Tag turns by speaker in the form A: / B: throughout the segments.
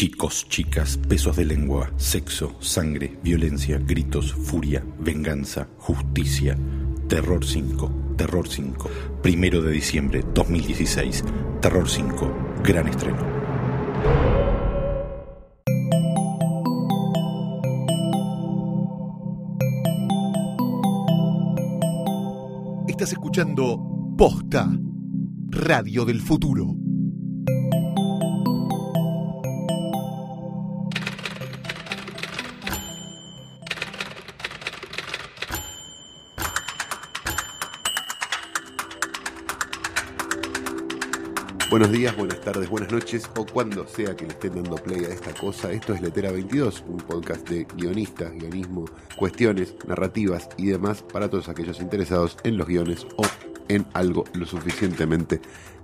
A: Chicos, chicas, pesos de lengua, sexo, sangre, violencia, gritos, furia, venganza, justicia. Terror 5, Terror 5, primero de diciembre 2016, Terror 5, gran estreno.
B: Estás escuchando Posta, Radio del Futuro.
C: Buenos días, buenas tardes, buenas noches o cuando sea que le estén dando play a esta cosa. Esto es Letera 22, un podcast de guionistas, guionismo, cuestiones, narrativas y demás para todos aquellos interesados en los guiones o en algo lo suficientemente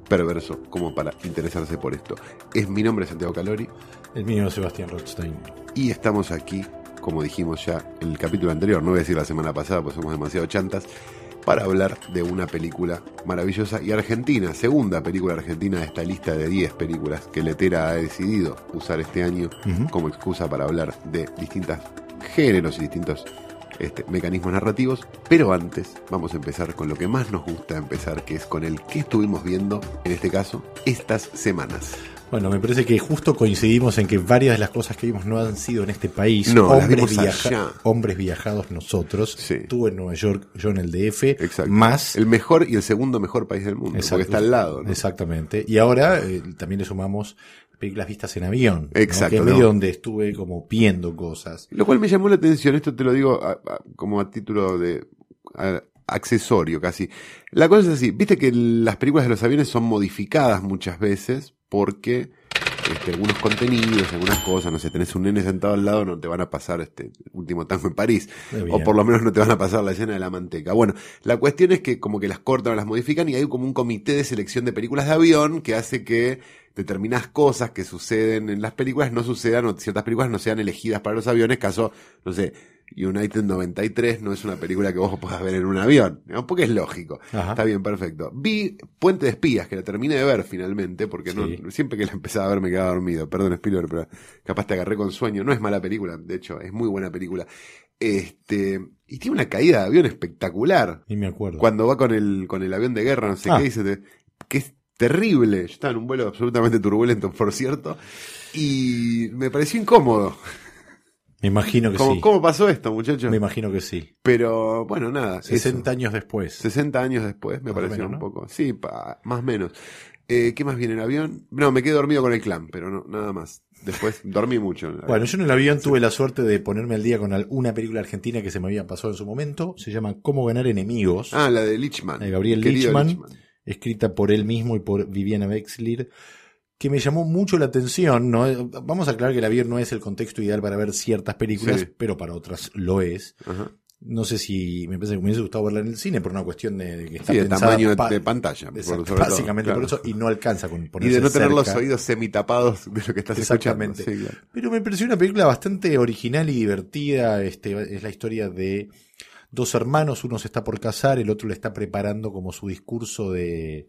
C: perverso como para interesarse por esto. Es mi nombre Santiago Calori.
A: El mío Sebastián Rothstein.
C: Y estamos aquí, como dijimos ya en el capítulo anterior, no voy a decir la semana pasada, pues somos demasiado chantas para hablar de una película maravillosa y argentina, segunda película argentina de esta lista de 10 películas que Letera ha decidido usar este año como excusa para hablar de distintos géneros y distintos este, mecanismos narrativos. Pero antes vamos a empezar con lo que más nos gusta empezar, que es con el que estuvimos viendo, en este caso, estas semanas.
A: Bueno, me parece que justo coincidimos en que varias de las cosas que vimos no han sido en este país.
C: No,
A: hombres,
C: viaja
A: hombres viajados nosotros.
C: Sí.
A: Tú en Nueva York, yo en el DF.
C: Exacto.
A: Más.
C: El mejor y el segundo mejor país del mundo, porque está al lado. ¿no?
A: Exactamente. Y ahora eh, también le sumamos películas vistas en avión. ¿no?
C: Exacto,
A: Que es donde estuve como viendo cosas.
C: Lo cual me llamó la atención, esto te lo digo a- a- como a título de a- accesorio casi. La cosa es así, viste que las películas de los aviones son modificadas muchas veces porque este, algunos contenidos, algunas cosas, no sé, tenés un nene sentado al lado, no te van a pasar este último tango en París, o por lo menos no te van a pasar la escena de la manteca. Bueno, la cuestión es que como que las cortan o las modifican y hay como un comité de selección de películas de avión que hace que determinadas cosas que suceden en las películas no sucedan o ciertas películas no sean elegidas para los aviones, caso, no sé, United 93 no es una película que vos puedas ver en un avión, ¿no? porque es lógico.
A: Ajá.
C: Está bien, perfecto. Vi Puente de Espías, que la terminé de ver finalmente, porque no, siempre que la empezaba a ver me quedaba dormido. Perdón, Spielberg, pero capaz te agarré con sueño. No es mala película, de hecho, es muy buena película. Este, y tiene una caída de avión espectacular.
A: Ni me acuerdo.
C: Cuando va con el, con el avión de guerra, no sé
A: Ah.
C: qué, dice, te- que es terrible. Yo estaba en un vuelo absolutamente turbulento, por cierto, y me pareció incómodo.
A: Me imagino que
C: ¿Cómo,
A: sí.
C: cómo pasó esto, muchachos?
A: Me imagino que sí.
C: Pero bueno, nada.
A: 60
C: eso.
A: años después.
C: 60 años después, me
A: Más
C: pareció
A: menos,
C: un
A: ¿no?
C: poco. Sí, pa- más o menos. Eh, ¿Qué más viene en avión? No, me quedé dormido con el clan, pero no, nada más. Después dormí mucho. el.
A: Bueno, yo en el avión tuve la suerte de ponerme al día con una película argentina que se me había pasado en su momento. Se llama Cómo ganar enemigos.
C: Ah, la de Lichman.
A: De Gabriel Lichman. escrita por él mismo y por Viviana Wexler, que me llamó mucho la atención. ¿no? Vamos a aclarar que el avión no es el contexto ideal para ver ciertas películas,
C: Sí.
A: pero para otras lo es.
C: Ajá.
A: No sé si me parece que me hubiese gustado verla en el cine por una cuestión de, de que está
C: Sí, de tamaño de,
A: pa-
C: de pantalla. por- todo,
A: básicamente
C: claro.
A: por eso, y no alcanza con
C: Y de no tener los oídos semitapados de lo que estás escuchando.
A: Exactamente.
C: Sí, claro.
A: Pero me pareció una película bastante original y divertida. Este, es la historia de dos hermanos, uno se está por casar, el otro le está preparando como su discurso de,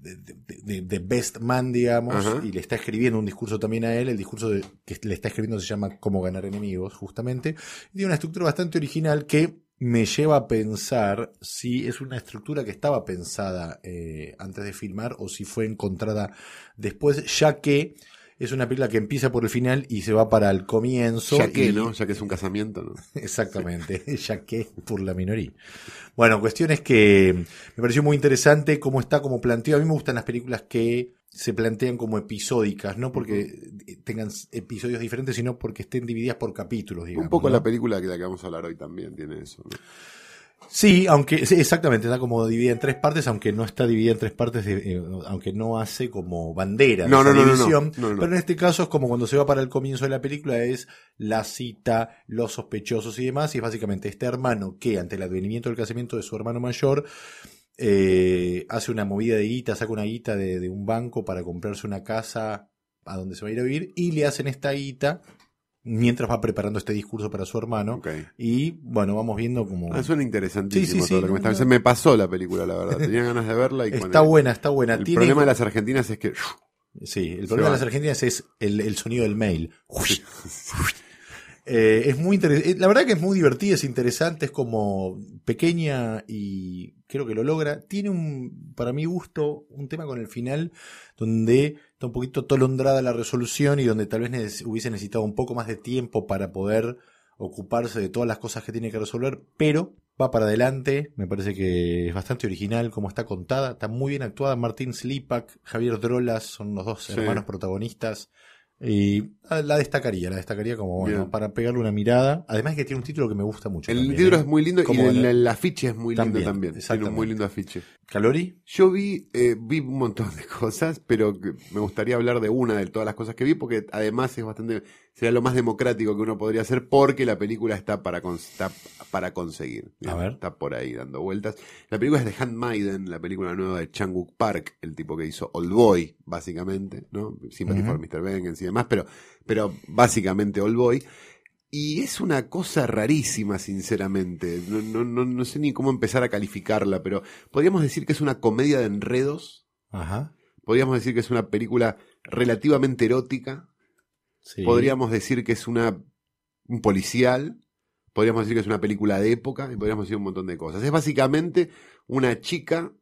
A: de, de- de- best man, digamos,
C: Ajá.
A: y le está escribiendo un discurso también a él. El discurso de- que le está escribiendo se llama Cómo ganar enemigos, justamente. Y tiene una estructura bastante original que me lleva a pensar si es una estructura que estaba pensada eh, antes de filmar o si fue encontrada después, ya que es una película que empieza por el final y se va para el comienzo.
C: Ya que,
A: y-
C: ¿no? Ya que es un casamiento, ¿no?
A: Exactamente, ya que por la minoría. Bueno, cuestión es que me pareció muy interesante cómo está, como planteado. A mí me gustan las películas que se plantean como episódicas, no porque tengan episodios diferentes, sino porque estén divididas por capítulos, digamos.
C: un poco
A: ¿no?
C: la película que la que vamos a hablar hoy también tiene eso. ¿no?
A: Sí, aunque sí, exactamente está como dividida en tres partes, aunque no está dividida en tres partes, de- eh, aunque no hace como bandera de
C: No,
A: esa
C: no,
A: división.
C: No.
A: Pero en este caso es como cuando se va para el comienzo de la película es la cita, los sospechosos y demás, y es básicamente este hermano que ante el advenimiento del casamiento de su hermano mayor eh, hace una movida de guita, saca una guita de, de un banco para comprarse una casa a donde se va a ir a vivir y le hacen esta guita mientras va preparando este discurso para su hermano. Y bueno, vamos viendo como...
C: Ah, suena interesantísimo
A: Sí, sí, sí,
C: todo lo que me está
A: no.
C: Me pasó la película, la verdad. Tenía ganas de verla y
A: Está buena, está buena.
C: El
A: Tiene-
C: problema de las argentinas es que.
A: Sí, el problema de las argentinas es el, el sonido del mail. Eh, es muy interesante. La verdad que es muy divertida, es interesante, es como pequeña y creo que lo logra. Tiene un, para mi gusto, un tema con el final donde está un poquito tolondrada la resolución y donde tal vez hubiese necesitado un poco más de tiempo para poder ocuparse de todas las cosas que tiene que resolver, pero va para adelante, me parece que es bastante original como está contada, está muy bien actuada, Martín Slipak, Javier Drolas son los dos
C: Sí.
A: hermanos protagonistas y ah, la destacaría, la destacaría como bueno, para pegarle una mirada, además que tiene un título que me gusta mucho.
C: El
A: también,
C: título
A: ¿eh?
C: es muy lindo y el, afiche es muy lindo
A: También.
C: Tiene un muy lindo afiche.
A: ¿Calori?
C: Yo vi, eh, vi un montón de cosas, pero me gustaría hablar de una de todas las cosas que vi, porque además es bastante, sería lo más democrático que uno podría hacer, porque la película está para, con- está para conseguir.
A: A ver.
C: Está por ahí dando vueltas. La película es de Handmaiden, la película nueva de Chang-wook Park, el tipo que hizo Old Boy, básicamente, ¿no? Sympathy
A: Ujú.
C: for Mr. Vengeance y demás, pero, pero básicamente Old Boy. Y es una cosa rarísima, sinceramente. No, no, no, no sé ni cómo empezar a calificarla, pero podríamos decir que es una comedia de enredos.
A: Ajá.
C: Podríamos decir que es una película relativamente erótica.
A: Sí.
C: Podríamos decir que es una un policial. Podríamos decir que es una película de época. Y podríamos decir un montón de cosas. Es básicamente una chica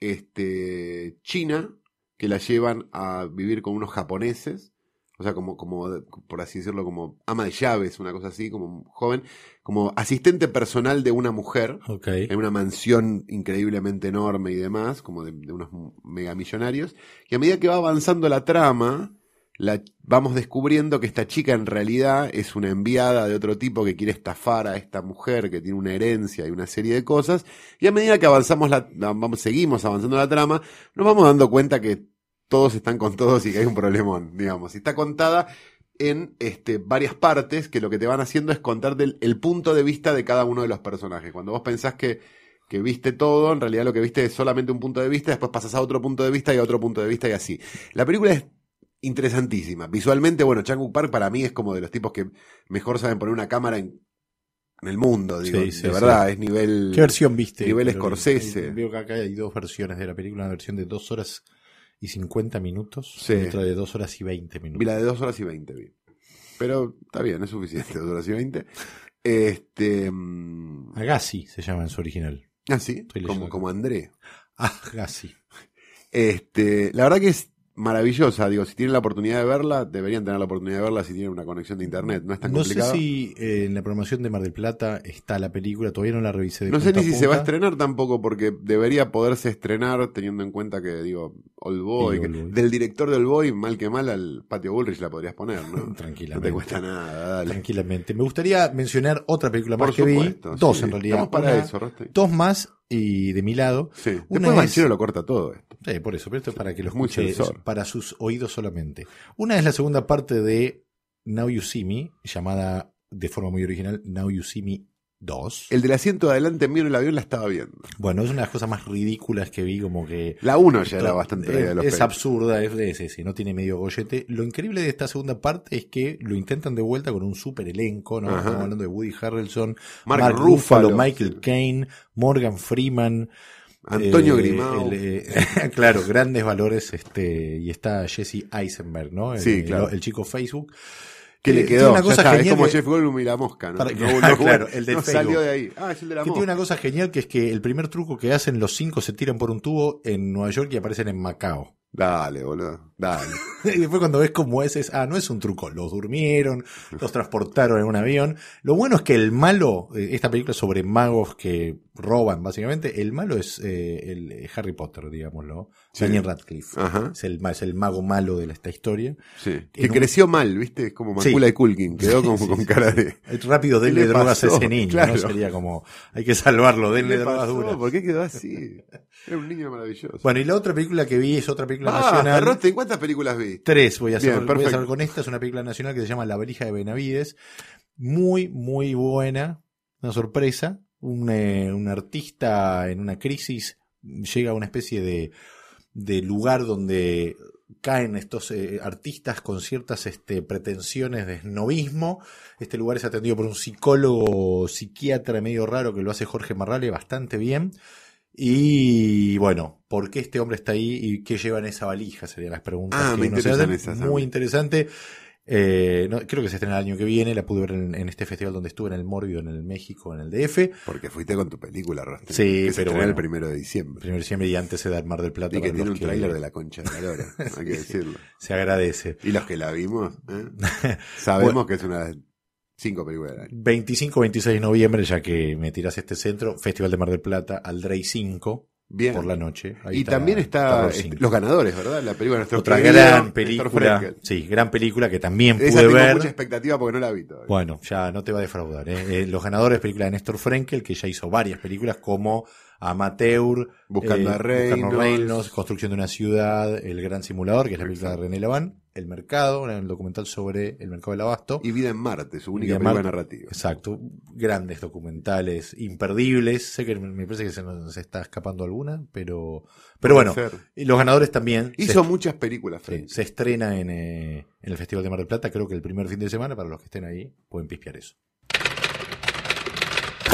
C: este, china que la llevan a vivir con unos japoneses. O sea, como, como, por así decirlo, como ama de llaves, una cosa así, como joven, como asistente personal de una mujer en una mansión increíblemente enorme y demás, como de, de unos megamillonarios. Y a medida que va avanzando la trama, la, vamos descubriendo que esta chica en realidad es una enviada de otro tipo que quiere estafar a esta mujer que tiene una herencia y una serie de cosas. Y a medida que avanzamos la, vamos, seguimos avanzando la trama, nos vamos dando cuenta que todos están con todos y que hay un problemón, digamos. Y está contada en este, varias partes que lo que te van haciendo es contarte el, el punto de vista de cada uno de los personajes. Cuando vos pensás que, que viste todo, en realidad lo que viste es solamente un punto de vista, después pasas a otro punto de vista y a otro punto de vista y así. La película es interesantísima. Visualmente, bueno, Chang Park para mí es como de los tipos que mejor saben poner una cámara en, en el mundo, digo,
A: Sí, sí,
C: de
A: sí.
C: verdad, es nivel...
A: ¿Qué versión viste?
C: Nivel
A: Calori?
C: Scorsese.
A: Veo que acá hay dos versiones de la película, una versión de 2 horas y 50 minutos y otra de 2 horas y 20
C: Vi
A: minutos.
C: la de 2 horas y 20, vi. Pero está bien, es suficiente, 2 horas y 20. Este... mm,
A: Agassi se llama en su original.
C: Ah, sí, como, como André.
A: Agassi.
C: Este, la verdad que es maravillosa, digo, si tienen la oportunidad de verla, deberían tener la oportunidad de verla si tienen una conexión de internet, no es tan
A: No sé
C: complicado.
A: si eh, en la programación de Mar del Plata está la película, todavía no la revisé de
C: No sé ni si se va a estrenar tampoco, porque debería poderse estrenar teniendo en cuenta que, digo, Old Boy,
A: Sí,
C: que-
A: Old Boy.
C: del director de Old Boy, mal que mal, al Patio Bullrich la podrías poner, ¿no? No
A: Tranquilamente.
C: te cuesta nada, dale.
A: Tranquilamente. Me gustaría mencionar otra película
C: Por
A: más que vi. Dos
C: sí.
A: en realidad.
C: Estamos para
A: Una-
C: eso, Roste.
A: Dos más y de mi lado.
C: Sí.
A: Una
C: Después Banchero lo corta todo esto.
A: Sí, por eso, pero esto es para que lo escuche para sus oídos solamente. Una es la segunda parte de Now You See Me, llamada de forma muy original Now You See Me 2.
C: El del asiento de adelante mío en el avión la estaba viendo.
A: Bueno, es una de las cosas más ridículas que vi, como que
C: La 1 ya era bastante
A: es,
C: de los
A: es absurda, es, es ese, no tiene medio gollete. Lo increíble de esta segunda parte es que lo intentan de vuelta con un super elenco, ¿no?
C: Ajá.
A: Estamos hablando de Woody Harrelson,
C: Mark
A: Mark,
C: Ruffalo,
A: Ruffalo, Michael. Caine, Morgan Freeman,
C: Antonio
A: eh,
C: Grimao.
A: el, eh, claro, grandes valores, este, y está Jesse Eisenberg, ¿no? El,
C: Sí, claro.
A: el, chico Facebook.
C: Que le
A: tiene
C: quedó.
A: una
C: Ya
A: cosa
C: está, es como
A: que-
C: Jeff Goldblum y la mosca, ¿no?
A: Para-
C: No, no,
A: claro, el del
C: no
A: Facebook.
C: salió de ahí. Ah, es el de la
A: Que
C: mosca.
A: tiene una cosa genial que es que el primer truco que hacen los cinco se tiran por un tubo en Nueva York y aparecen en Macao.
C: Dale, boludo. Dale.
A: Y después cuando ves cómo es, es, ah, no es un truco, los durmieron, los transportaron en un avión. Lo bueno es que el malo, eh, esta película sobre magos que roban, básicamente, el malo es eh, el eh, Harry Potter, digámoslo,
C: Sí.
A: Daniel Radcliffe.
C: Ajá.
A: Es el, es el mago malo de esta historia.
C: Sí. Que
A: un-
C: creció mal, ¿viste? Es como
A: Sí.
C: Macula y Culkin. Quedó como
A: Sí,
C: con
A: sí,
C: cara de.
A: Rápido,
C: ¿Qué
A: denle
C: le
A: drogas a
C: pasó?
A: ese niño,
C: Claro.
A: ¿no? Sería como, hay que salvarlo,
C: ¿Qué
A: denle
C: le
A: drogas duras.
C: ¿Por qué quedó así? Era un niño maravilloso.
A: Bueno, y la otra película que vi es otra película
C: ah,
A: nacional.
C: Rosten, ¿cuántas películas vi?
A: Tres voy a hacer,
C: Bien,
A: voy a hacer con esta. Es una película nacional que se llama La Verija de Benavides. Muy, muy buena. Una sorpresa. Un, eh, un artista en una crisis llega a una especie de, de lugar donde caen estos eh, artistas con ciertas este, pretensiones de snobismo. Este lugar es atendido por un psicólogo, psiquiatra medio raro que lo hace Jorge Marrale bastante bien. Y bueno, ¿por qué este hombre está ahí y qué lleva en esa valija? Serían las preguntas
C: Ah,
A: que
C: me
A: uno se
C: interesan
A: hace.
C: esas a
A: Muy interesante. Eh, no, creo que se estrena el año que viene. La pude ver en, en este festival donde estuve en el Morbio, en el México, en el DF.
C: Porque fuiste con tu película, Rostri.
A: Sí,
C: que se
A: pero
C: estrena
A: bueno.
C: el primero de diciembre.
A: Primero de diciembre y antes se da el Mar del Plata.
C: Y que tiene un tráiler de la concha de la lora, hay que decirlo.
A: Se agradece.
C: Y los que la vimos, ¿eh? sabemos que es una de las cinco películas del año.
A: 25-26 de noviembre, ya que me tiras este centro, Festival de Mar del Plata, Aldrey 5,
C: Bien.
A: por la noche. Ahí
C: y también está
A: 5.
C: Los Ganadores, ¿verdad? La película de nuestro
A: Otra gran película. Sí, gran película que también
C: Esa
A: pude
C: tengo
A: ver.
C: mucha expectativa porque no la vi todavía.
A: Bueno, ya no te va a defraudar. ¿eh? Eh, los ganadores, película de Néstor Frenkel, que ya hizo varias películas como Amateur,
C: Buscando a Reynolds.
A: Reynolds, Construcción de una ciudad, El Gran Simulador, que es la película de René Laván, El Mercado, un documental sobre el mercado del abasto.
C: Y Vida en Marte, su única película
A: Marte.
C: narrativa.
A: Exacto, grandes documentales, imperdibles. Sé que me parece que se nos está escapando alguna, pero, pero
C: Puede
A: bueno,
C: ser.
A: y los ganadores también.
C: Hizo muchas películas,
A: Sí, se estrena en, eh, en el Festival de Mar del Plata, creo que el primer fin de semana, para los que estén ahí, pueden pispear eso.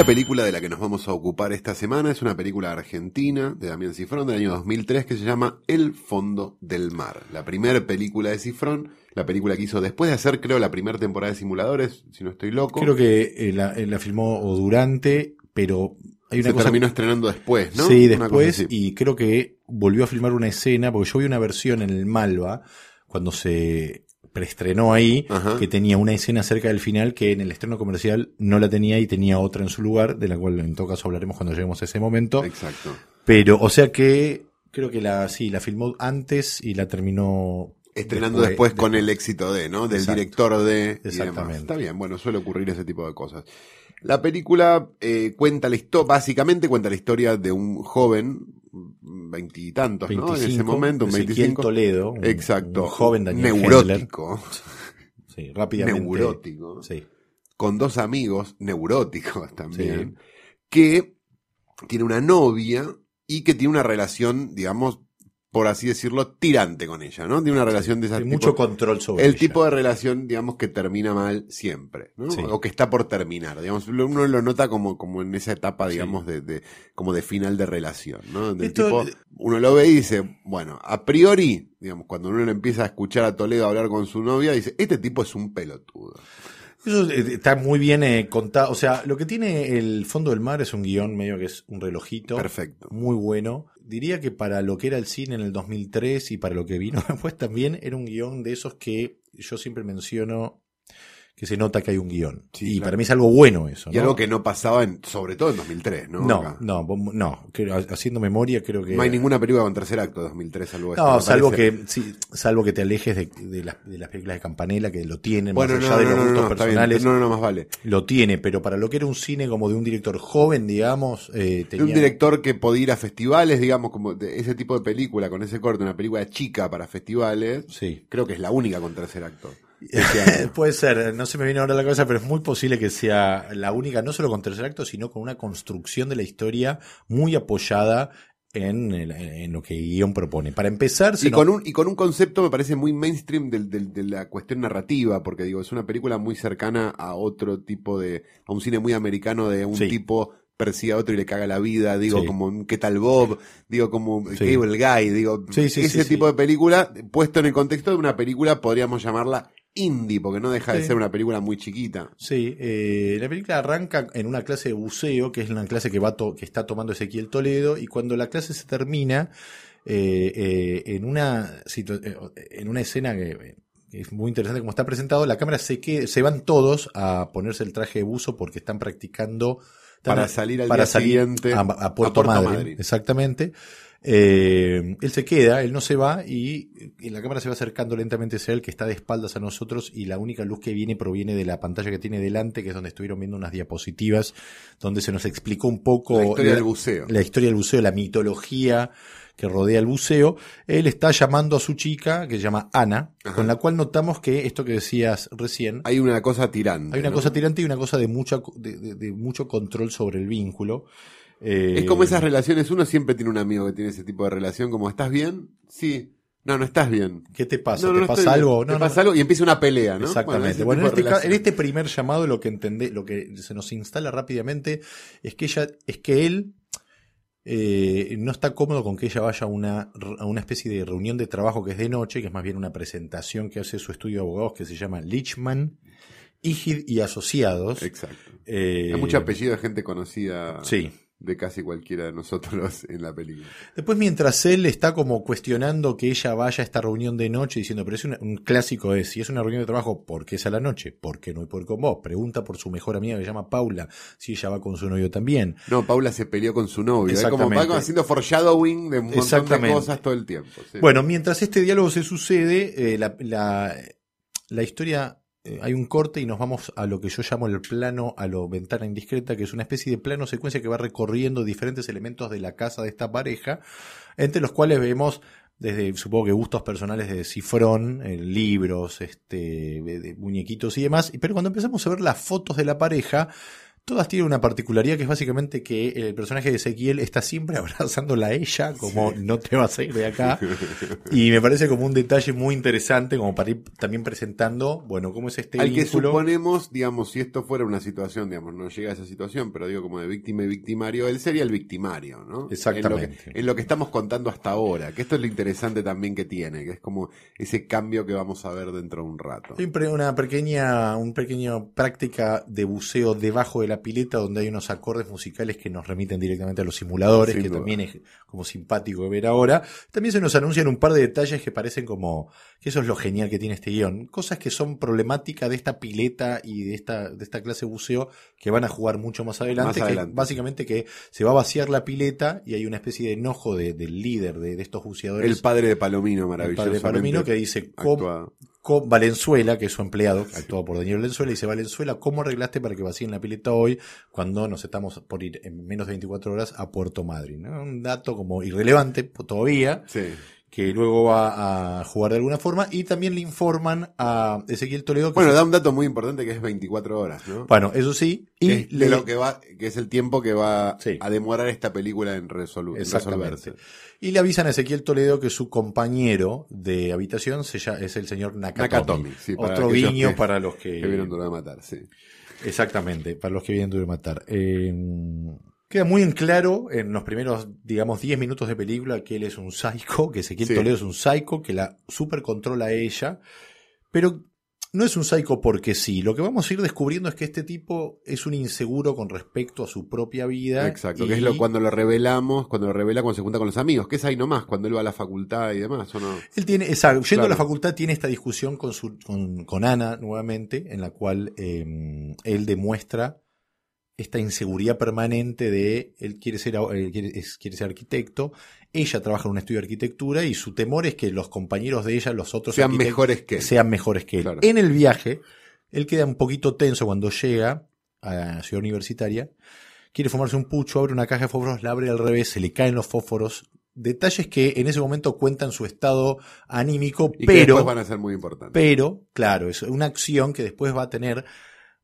C: La película de la que nos vamos a ocupar esta semana es una película argentina de Damián Cifrón del año 2003 que se llama El fondo del mar. La primera película de Cifrón, la película que hizo después de hacer creo la primera temporada de Simuladores, si no estoy loco.
A: Creo que eh, la, eh, la filmó o durante, pero hay una
C: se
A: cosa...
C: terminó estrenando después, ¿no?
A: Sí, después, y creo que volvió a filmar una escena, porque yo vi una versión en el Malva, cuando se preestrenó ahí,
C: Ajá.
A: que tenía una escena cerca del final que en el estreno comercial no la tenía y tenía otra en su lugar, de la cual en todo caso hablaremos cuando lleguemos a ese momento.
C: Exacto.
A: Pero, o sea que creo que la, sí, la filmó antes y la terminó
C: Estrenando después, con el éxito de, ¿no? Del
A: Exacto.
C: director de.
A: Exactamente.
C: Está bien, bueno, suele ocurrir ese tipo de cosas. La película eh, cuenta la historia, básicamente cuenta la historia de un joven, veintitantos, ¿no? En ese momento, un
A: Ezequiel
C: 25.
A: Toledo, un-
C: Exacto.
A: un joven Daniel
C: neurótico.
A: Sí, rápidamente.
C: Neurótico.
A: Sí.
C: Con dos amigos neuróticos también. Que tiene una novia y que tiene una relación, digamos, por así decirlo, tirante con ella, ¿no? Tiene una relación de
A: Hay
C: tipo-
A: mucho control sobre
C: el
A: ella.
C: tipo de relación, digamos, que termina mal siempre, ¿no?
A: Sí.
C: O que está por terminar, digamos, uno lo nota como, como en esa etapa,
A: Sí.
C: digamos, de, de- como de final de relación, ¿no? Donde el tipo, uno lo ve y dice, bueno, a priori, digamos, cuando uno le empieza a escuchar a Toledo hablar con su novia, dice, este tipo es un pelotudo.
A: Eso eh, está muy bien eh, contado. O sea, lo que tiene el fondo del mar es un guion medio que es un relojito.
C: Perfecto.
A: Muy bueno. Diría que para lo que era el cine en el 2003 y para lo que vino después también era un guion de esos que yo siempre menciono que se nota que hay un guion.
C: Sí,
A: y
C: claro.
A: para mí es algo bueno eso.
C: Y algo que no pasaba, en, sobre todo en 2003, ¿no?
A: No,
C: Acá.
A: no, vos- no. creo- haciendo memoria creo que...
C: No hay ninguna película con tercer acto de 2003, salvo
A: No, salvo
C: parece.
A: que, sí, salvo que te alejes de, de las, de las películas de Campanella que lo tienen,
C: Bueno,
A: más
C: no,
A: allá
C: no,
A: de los
C: no,
A: gustos personales.
C: No, no, no, más vale.
A: Lo tiene, pero para lo que era un cine como de un director joven, digamos, eh,
C: De
A: tenía...
C: un director que podía ir a festivales, digamos, como de ese tipo de película, con ese corte, una película chica para festivales,
A: Sí.
C: creo que es la única con tercer acto. Este.
A: Puede ser, no se me viene ahora a la cabeza, pero es muy posible que sea la única, no solo con tercer acto, sino con una construcción de la historia muy apoyada en, lo que guion propone. Para empezar, se
C: y, con un, y con un concepto me parece muy mainstream del- del- de la cuestión narrativa, porque digo, es una película muy cercana a otro tipo de, a un cine muy americano de un
A: Sí.
C: tipo persigue a otro y le caga la vida, digo,
A: Sí.
C: como ¿qué tal Bob? Digo, como
A: Sí.
C: Cable Guy, digo, ese tipo de película, puesto en el contexto de una película, podríamos llamarla indie, porque no deja de
A: Sí.
C: ser una película muy chiquita.
A: Sí, eh, la película arranca en una clase de buceo, que es una clase que va to- que está tomando Ezequiel Toledo, y cuando la clase se termina, eh, eh, en una eh, en una escena que es muy interesante como está presentado, la cámara se que se van todos a ponerse el traje de buzo porque están practicando están
C: Para
A: a-
C: salir al
A: para
C: día
A: salir
C: siguiente
A: a, a
C: a
A: Puerto, Madryn. exactamente. Eh, él se queda, él no se va y, y la cámara se va acercando lentamente hacia él, que está de espaldas a nosotros y la única luz que viene proviene de la pantalla que tiene delante, que es donde estuvieron viendo unas diapositivas, donde se nos explicó un poco
C: La historia del buceo.
A: la historia del buceo, la mitología que rodea el buceo. Él está llamando a su chica, que se llama Ana,
C: Ajá.
A: con la cual notamos que esto que decías recién,
C: Hay una cosa tirante.
A: hay una
C: ¿no?
A: cosa tirante y una cosa de, mucha, de, de- de mucho control sobre el vínculo. Eh,
C: Es como esas relaciones, uno siempre tiene un amigo que tiene ese tipo de relación, como ¿estás bien? Sí. No, no estás bien.
A: ¿Qué te pasa?
C: No, no,
A: ¿Te pasa algo?
C: Te
A: No, no,
C: pasa algo y empieza una pelea, ¿no?
A: Exactamente. Bueno, en, este, en este primer llamado lo que entendé, lo que se nos instala rápidamente es que ella, es que él eh, no está cómodo con que ella vaya a una, a una especie de reunión de trabajo que es de noche, que es más bien una presentación que hace su estudio de abogados que se llama Lichman, Igid y Asociados.
C: Exacto.
A: Eh,
C: Hay mucho apellido de gente conocida
A: Sí.
C: De casi cualquiera de nosotros en la película.
A: Después, mientras él está como cuestionando que ella vaya a esta reunión de noche, diciendo, pero es una- un clásico es, si es una reunión de trabajo, ¿por qué es a la noche? ¿Por qué no ir con vos? Pregunta por su mejor amiga que se llama Paula, si ella va con su novio también.
C: No, Paula se peleó con su novio. Es como, va
A: Exactamente.
C: como haciendo foreshadowing de un montón de
A: Exactamente.
C: cosas todo el tiempo. sí.
A: Bueno, mientras este diálogo se sucede, eh, la, la- la historia, hay un corte y nos vamos a lo que yo llamo el plano a lo ventana indiscreta, que es una especie de plano secuencia que va recorriendo diferentes elementos de la casa de esta pareja, entre los cuales vemos desde, supongo que gustos personales de cifrón, eh, libros, este, de muñequitos y demás, pero cuando empezamos a ver las fotos de la pareja, Todas tienen una particularidad que es básicamente que el personaje de Ezequiel está siempre abrazándola a ella, como no te vas a ir de acá. Y me parece como un detalle muy interesante, como para ir también presentando, bueno, cómo es este
C: Al que suponemos, digamos, si esto fuera una situación, digamos, no llega a esa situación, pero digo como de víctima y victimario, él sería el victimario, ¿no?
A: Exactamente.
C: En lo, que, en lo que estamos contando hasta ahora, que esto es lo interesante también que tiene, que es como ese cambio que vamos a ver dentro de un rato.
A: Siempre una pequeña, un pequeño práctica de buceo debajo de la pileta donde hay unos acordes musicales que nos remiten directamente a los simuladores,
C: Sin
A: que
C: duda.
A: también es como simpático de ver ahora. También se nos anuncian un par de detalles que parecen como, que eso es lo genial que tiene este guion. Cosas que son problemáticas de esta pileta y de esta, de esta clase de buceo que van a jugar mucho más adelante.
C: Más
A: que
C: adelante.
A: básicamente que se va a vaciar la pileta y hay una especie de enojo de- del líder de, de estos buceadores.
C: El padre de Palomino,
A: el
C: maravilloso.
A: padre de Palomino que dice, ¿cómo, Valenzuela, que es su empleado, actuado por Daniel Valenzuela, y dice, Valenzuela, ¿cómo arreglaste para que vacíen la pileta hoy cuando nos estamos por ir en menos de 24 horas a Puerto Madryn? ¿no? Un dato como irrelevante todavía,
C: Sí.
A: Que luego va a jugar de alguna forma, y también le informan a Ezequiel Toledo que...
C: Bueno, da un dato muy importante que es 24 horas, ¿no?
A: bueno, eso sí, y
C: es,
A: le-
C: lo que va, que es el tiempo que va
A: Sí.
C: a demorar esta película en, resolu- resolverse.
A: Y le avisan a Ezequiel Toledo que su compañero de habitación se es el señor Nakatomi.
C: Nakatomi, sí, para
A: Otro guiño para los que...
C: Que vieron Duro de Matar, sí.
A: Exactamente, para los que vienen de matar. Eh, queda muy en claro en los primeros, digamos, 10 minutos de película que él es un psycho, que Ezequiel
C: Sí.
A: Toledo es un psycho, que la super controla a ella, pero no es un psycho porque sí. Lo que vamos a ir descubriendo es que este tipo es un inseguro con respecto a su propia vida.
C: Exacto,
A: y-
C: que es lo cuando lo revelamos, cuando lo revela cuando se junta con los amigos, que es ahí nomás, cuando él va a la facultad y demás, ¿o no?
A: Él tiene, exacto, yendo a la facultad tiene esta discusión con, su, con, con Ana nuevamente, en la cual eh, él demuestra esta inseguridad permanente de él quiere ser, quiere, es- quiere ser arquitecto, ella trabaja en un estudio de arquitectura y su temor es que los compañeros de ella, los otros
C: Sean mejores que él.
A: sean mejores que él.
C: Claro.
A: En el viaje, él queda un poquito tenso cuando llega a la ciudad universitaria, quiere fumarse un pucho, abre una caja de fósforos, la abre al revés, se le caen los fósforos. Detalles que en ese momento cuentan su estado anímico,
C: Y que
A: pero,
C: después van a ser muy importantes.
A: pero, claro, es una acción que después va a tener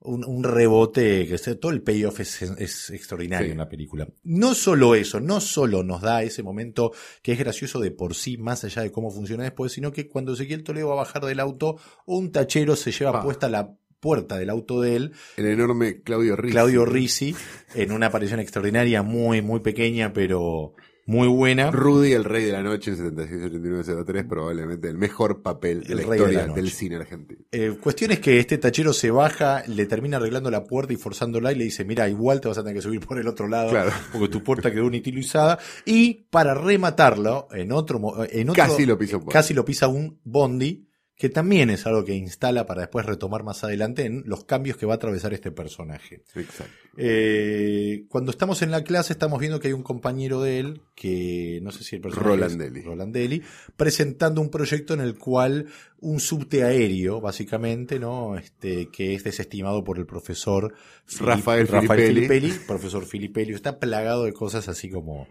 A: un, un rebote, que todo el payoff es, es extraordinario
C: Sí.
A: en la película. No solo eso, no solo nos da ese momento que es gracioso de por sí, más allá de cómo funciona después, sino que cuando Ezequiel Toledo va a bajar del auto, un tachero se lleva
C: Pa.
A: puesta la puerta del auto de él,
C: El enorme Claudio Rizzi.
A: Claudio Risi, en una aparición extraordinaria, muy, muy pequeña, pero muy buena.
C: Rudy, el rey de la noche en 76-89-03, probablemente el mejor papel de
A: El
C: la
A: rey de
C: historia
A: la
C: del cine argentino.
A: Eh, cuestión es que este tachero se baja, le termina arreglando la puerta y forzándola y le dice, mira, igual te vas a tener que subir por el otro lado,
C: Claro.
A: porque tu puerta quedó inutilizada. Y para rematarlo, en otro, mo- en otro
C: Casi lo pisa un
A: casi lo pisa un Bondi, que también es algo que instala para después retomar más adelante en los cambios que va a atravesar este personaje.
C: Exacto.
A: Eh, cuando estamos en la clase estamos viendo que hay un compañero de él, que no sé si el personaje es
C: Rolandelli.
A: Rolandelli, presentando un proyecto en el cual un subte aéreo, básicamente, ¿no? Este, que es desestimado por el profesor Filip-
C: Rafael Filippelli.
A: Profesor Filippelli, está plagado de cosas así como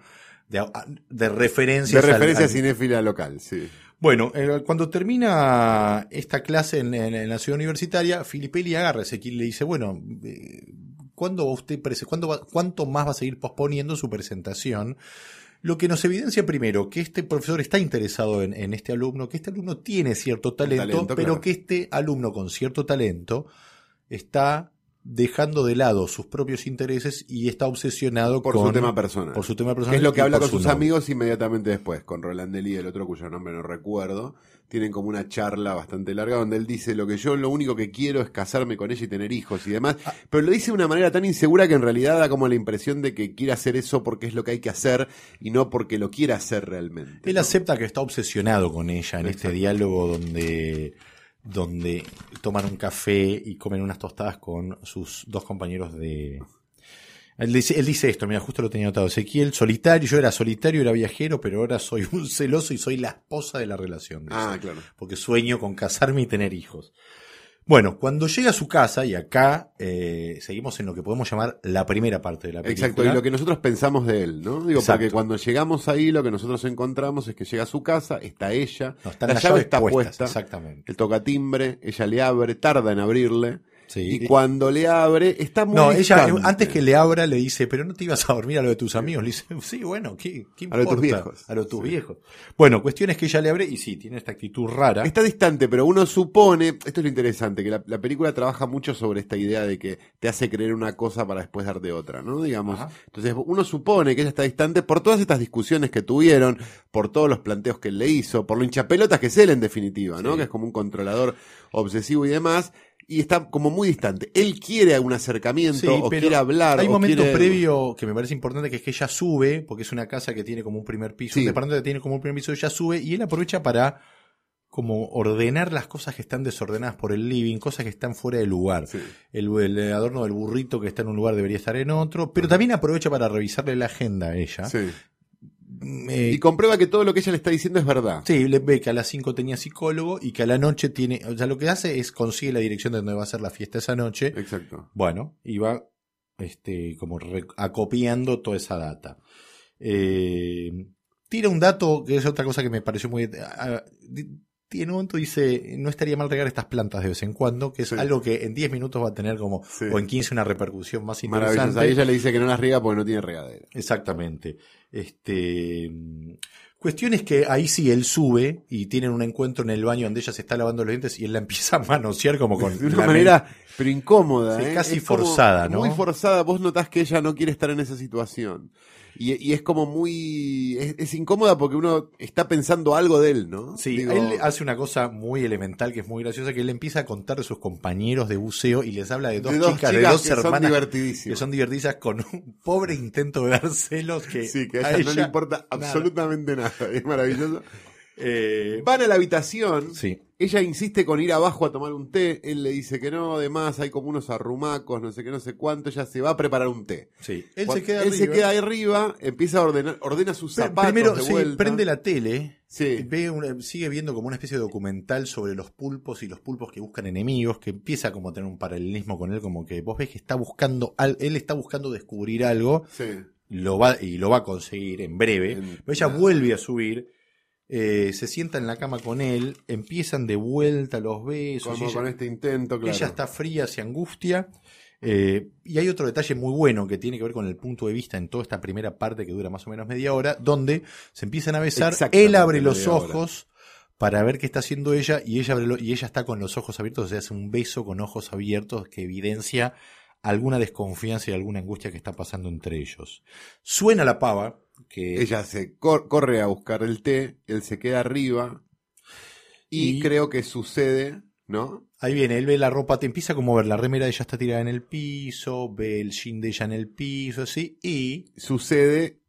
A: de, de referencias.
C: De
A: al-
C: referencia
A: al-
C: cinéfila local, sí.
A: Bueno, eh, cuando termina esta clase en, en- en la ciudad universitaria, Filipelli agarra a Ezequiel y le dice, bueno, eh, ¿cuándo va usted cuándo va- ¿cuánto más va a seguir posponiendo su presentación? Lo que nos evidencia primero que este profesor está interesado en, en este alumno, que este alumno tiene cierto talento,
C: talento,
A: pero
C: claro.
A: que este alumno con cierto talento está dejando de lado sus propios intereses y está obsesionado
C: Por
A: con
C: su tema personal.
A: por su tema
C: Que
A: personal
C: es lo que habla con
A: su
C: sus amigos inmediatamente después, con Rolandelli y el otro cuyo nombre no recuerdo. Tienen como una charla bastante larga donde él dice lo que yo lo único que quiero es casarme con ella y tener hijos y demás.
A: Ah.
C: Pero lo dice de una manera tan insegura que en realidad da como la impresión de que quiere hacer eso porque es lo que hay que hacer y no porque lo quiere hacer realmente.
A: Él
C: ¿no?
A: acepta que está obsesionado con ella en este diálogo donde, donde toman un café y comen unas tostadas con sus dos compañeros de... Él dice, él dice esto, mira, justo lo tenía notado. Ezequiel, solitario, yo era solitario, era viajero, pero ahora soy un celoso y soy la esposa de la relación. dice.
C: Ah, claro.
A: porque sueño con casarme y tener hijos. Bueno, cuando llega a su casa, y acá eh, seguimos en lo que podemos llamar la primera parte de la película.
C: Exacto, y lo que nosotros pensamos de él, ¿no? Digo,
A: Exacto.
C: porque cuando llegamos ahí lo que nosotros encontramos es que llega a su casa, está ella,
A: No, están
C: la
A: las
C: llave
A: llaves
C: está
A: puestas,
C: puesta,
A: Exactamente.
C: él toca timbre, ella le abre, tarda en abrirle,
A: Sí.
C: y cuando le abre está muy
A: No, ella
C: distante.
A: antes que le abra le dice, pero no te ibas a dormir a lo de tus amigos. Le dice, sí, bueno, ¿qué, qué
C: A lo de
A: importa?
C: tus viejos.
A: A lo de tus
C: Sí.
A: viejos. Bueno, cuestión es que ella le abre y sí, tiene esta actitud rara.
C: Está distante, pero uno supone, esto es lo interesante, que la, la película trabaja mucho sobre esta idea de que te hace creer una cosa para después darte otra, ¿no? Digamos.
A: Ajá.
C: Entonces uno supone que ella está distante por todas estas discusiones que tuvieron, por todos los planteos que él le hizo, por lo hinchapelotas que es él en definitiva, ¿no?
A: Sí.
C: Que es como un controlador obsesivo y demás. Y está como muy distante. Él quiere un acercamiento
A: Sí,
C: o
A: pero
C: quiere hablar.
A: Hay un momento
C: quiere-
A: previo que me parece importante que es que ella sube, porque es una casa que tiene como un primer piso,
C: Sí.
A: un departamento que tiene como un primer piso, ella sube y él aprovecha para como ordenar las cosas que están desordenadas por el living, cosas que están fuera de lugar.
C: Sí.
A: El, el adorno del burrito que está en un lugar debería estar en otro, pero también aprovecha para revisarle la agenda a ella.
C: Sí.
A: Eh,
C: Y comprueba que todo lo que ella le está diciendo es verdad.
A: Sí, le ve que a las 5 tenía psicólogo y que a la noche tiene, o sea, lo que hace es consigue la dirección de donde va a ser la fiesta esa noche.
C: Exacto.
A: Bueno, y va este, como acopiando toda esa data. Eh, tira un dato que es otra cosa que me pareció muy... di- en un momento dice, no estaría mal regar estas plantas de vez en cuando, que es
C: Sí.
A: algo que en 10 minutos va a tener como,
C: Sí.
A: o en 15 una repercusión más interesante.
C: Ahí ella le dice que no las riega porque no tiene regadera.
A: Exactamente. Este, cuestión es que ahí sí él sube y tienen un encuentro en el baño donde ella se está lavando los dientes y él la empieza a manosear como con
C: de una manera, pero incómoda.
A: Sí,
C: ¿eh?
A: casi
C: Es como
A: forzada, ¿no?
C: Muy forzada. Vos notás que ella no quiere estar en esa situación. Y, y es como muy. Es, es incómoda porque uno está pensando algo de él, ¿no?
A: Sí,
C: Digo,
A: él hace una cosa muy elemental que es muy graciosa, que él empieza a contar de sus compañeros de buceo y les habla de dos,
C: de dos
A: chicas,
C: chicas,
A: de dos
C: que son
A: hermanas que
C: divertidísimas.
A: son divertidas con un pobre intento de dar celos que,
C: Sí, que a ella, no le importa
A: nada.
C: absolutamente nada. Es maravilloso.
A: Eh,
C: Van a la habitación.
A: sí,
C: Ella insiste con ir abajo a tomar un té. Él le dice que no. Además, hay como unos arrumacos, no sé qué, no sé cuánto. Ella se va a preparar un té.
A: sí. Él,
C: Cuando
A: se queda,
C: él se queda ahí arriba, empieza a ordenar, ordena sus zapatos
A: Primero,
C: de
A: sí,
C: vuelta.
A: prende la tele
C: Sí.
A: ve una- sigue viendo como una especie de documental sobre los pulpos y los pulpos que buscan enemigos, que empieza como a tener un paralelismo con él, como que vos ves que está buscando, al- él está buscando descubrir algo
C: Sí.
A: lo va, y lo va a conseguir en breve.
C: En-
A: Pero ella vuelve a subir, eh, se sienta en la cama con él, empiezan de vuelta los besos.
C: Como
A: ella,
C: con este intento, claro.
A: ella está fría, se angustia. eh, y hay otro detalle muy bueno que tiene que ver con el punto de vista en toda esta primera parte que dura más o menos media hora, donde se empiezan a besar, él abre los
C: hora.
A: ojos para ver qué está haciendo ella y ella, abre lo- y ella está con los ojos abiertos, o sea, hace un beso con ojos abiertos que evidencia alguna desconfianza y alguna angustia que está pasando entre ellos. Suena la pava, que
C: Ella se cor- corre a buscar el té, él se queda arriba y,
A: Y-
C: creo que sucede, ¿no?
A: Ahí viene, él ve la ropa, te empieza como a ver la remera de ella está tirada en el piso, ve el jean de ella en el piso, así, y
C: Sucede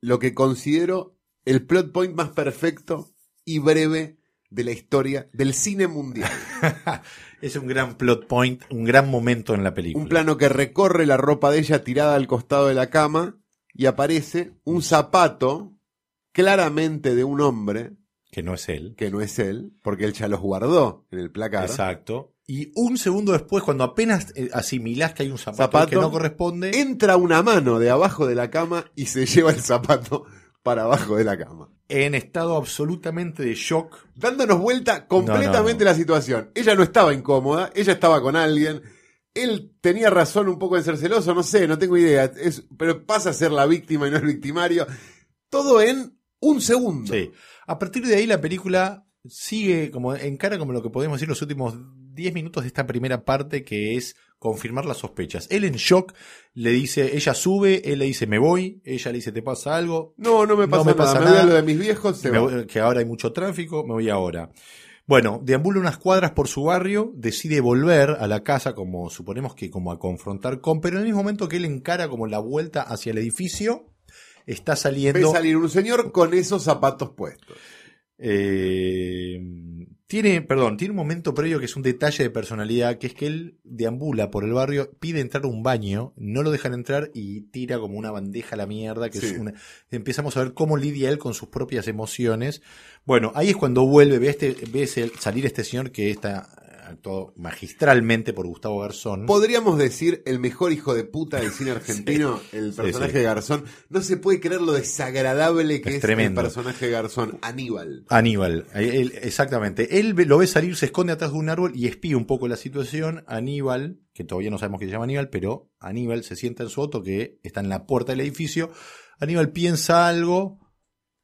C: lo que considero el plot point más perfecto y breve de la historia del cine mundial.
A: es un gran plot point, un gran momento en la película.
C: Un plano que recorre la ropa de ella tirada al costado de la cama y aparece un zapato claramente de un hombre,
A: que no es él.
C: que no es él, porque él ya los guardó en el placar.
A: Exacto. Y un segundo después, cuando apenas eh, asimilás que hay un zapato,
C: Zapato.
A: que no corresponde,
C: Entra una mano de abajo de la cama y se lleva el zapato para abajo de la cama.
A: en estado absolutamente de shock,
C: Dándonos vuelta completamente
A: No, no.
C: la situación. Ella no estaba incómoda, ella estaba con alguien. Él tenía razón un poco en ser celoso, no sé, no tengo idea. Es, pero pasa a ser la víctima y no el victimario. Todo en un segundo.
A: Sí. A partir de ahí la película sigue como encara como lo que podemos decir los últimos 10 minutos de esta primera parte que es confirmar las sospechas. Él en shock le dice, ella sube, él le dice, me voy, ella le dice, ¿te pasa algo?
C: No, no me pasa,
A: me
C: nada.
A: pasa
C: me voy a
A: nada.
C: lo de mis viejos, se
A: Me
C: va.
A: voy- que ahora hay mucho tráfico, me voy ahora. Bueno, deambula unas cuadras por su barrio, decide volver a la casa como suponemos que como a confrontar con, pero en el mismo momento que él encara como la vuelta hacia el edificio, está
C: Ve
A: saliendo
C: salir un señor con esos zapatos puestos.
A: eh, tiene, perdón, tiene un momento previo que es un detalle de personalidad, que es que él deambula por el barrio, pide entrar a un baño, no lo dejan entrar y tira como una bandeja a la mierda, que
C: Sí.
A: es una, empezamos a ver cómo lidia él con sus propias emociones. Bueno, ahí es cuando vuelve, ve, este, ve ese- salir este señor que está actuado magistralmente por Gustavo Garzón.
C: Podríamos decir el mejor hijo de puta del cine argentino, el personaje
A: sí.
C: de Garzón. No se puede creer lo desagradable que
A: Es
C: es, el personaje de Garzón, Aníbal.
A: Aníbal, eh, él- exactamente. Él lo ve salir, se esconde atrás de un árbol y espía un poco la situación. Aníbal, que todavía no sabemos que se llama Aníbal, pero Aníbal se sienta en su auto que está en la puerta del edificio. Aníbal piensa algo,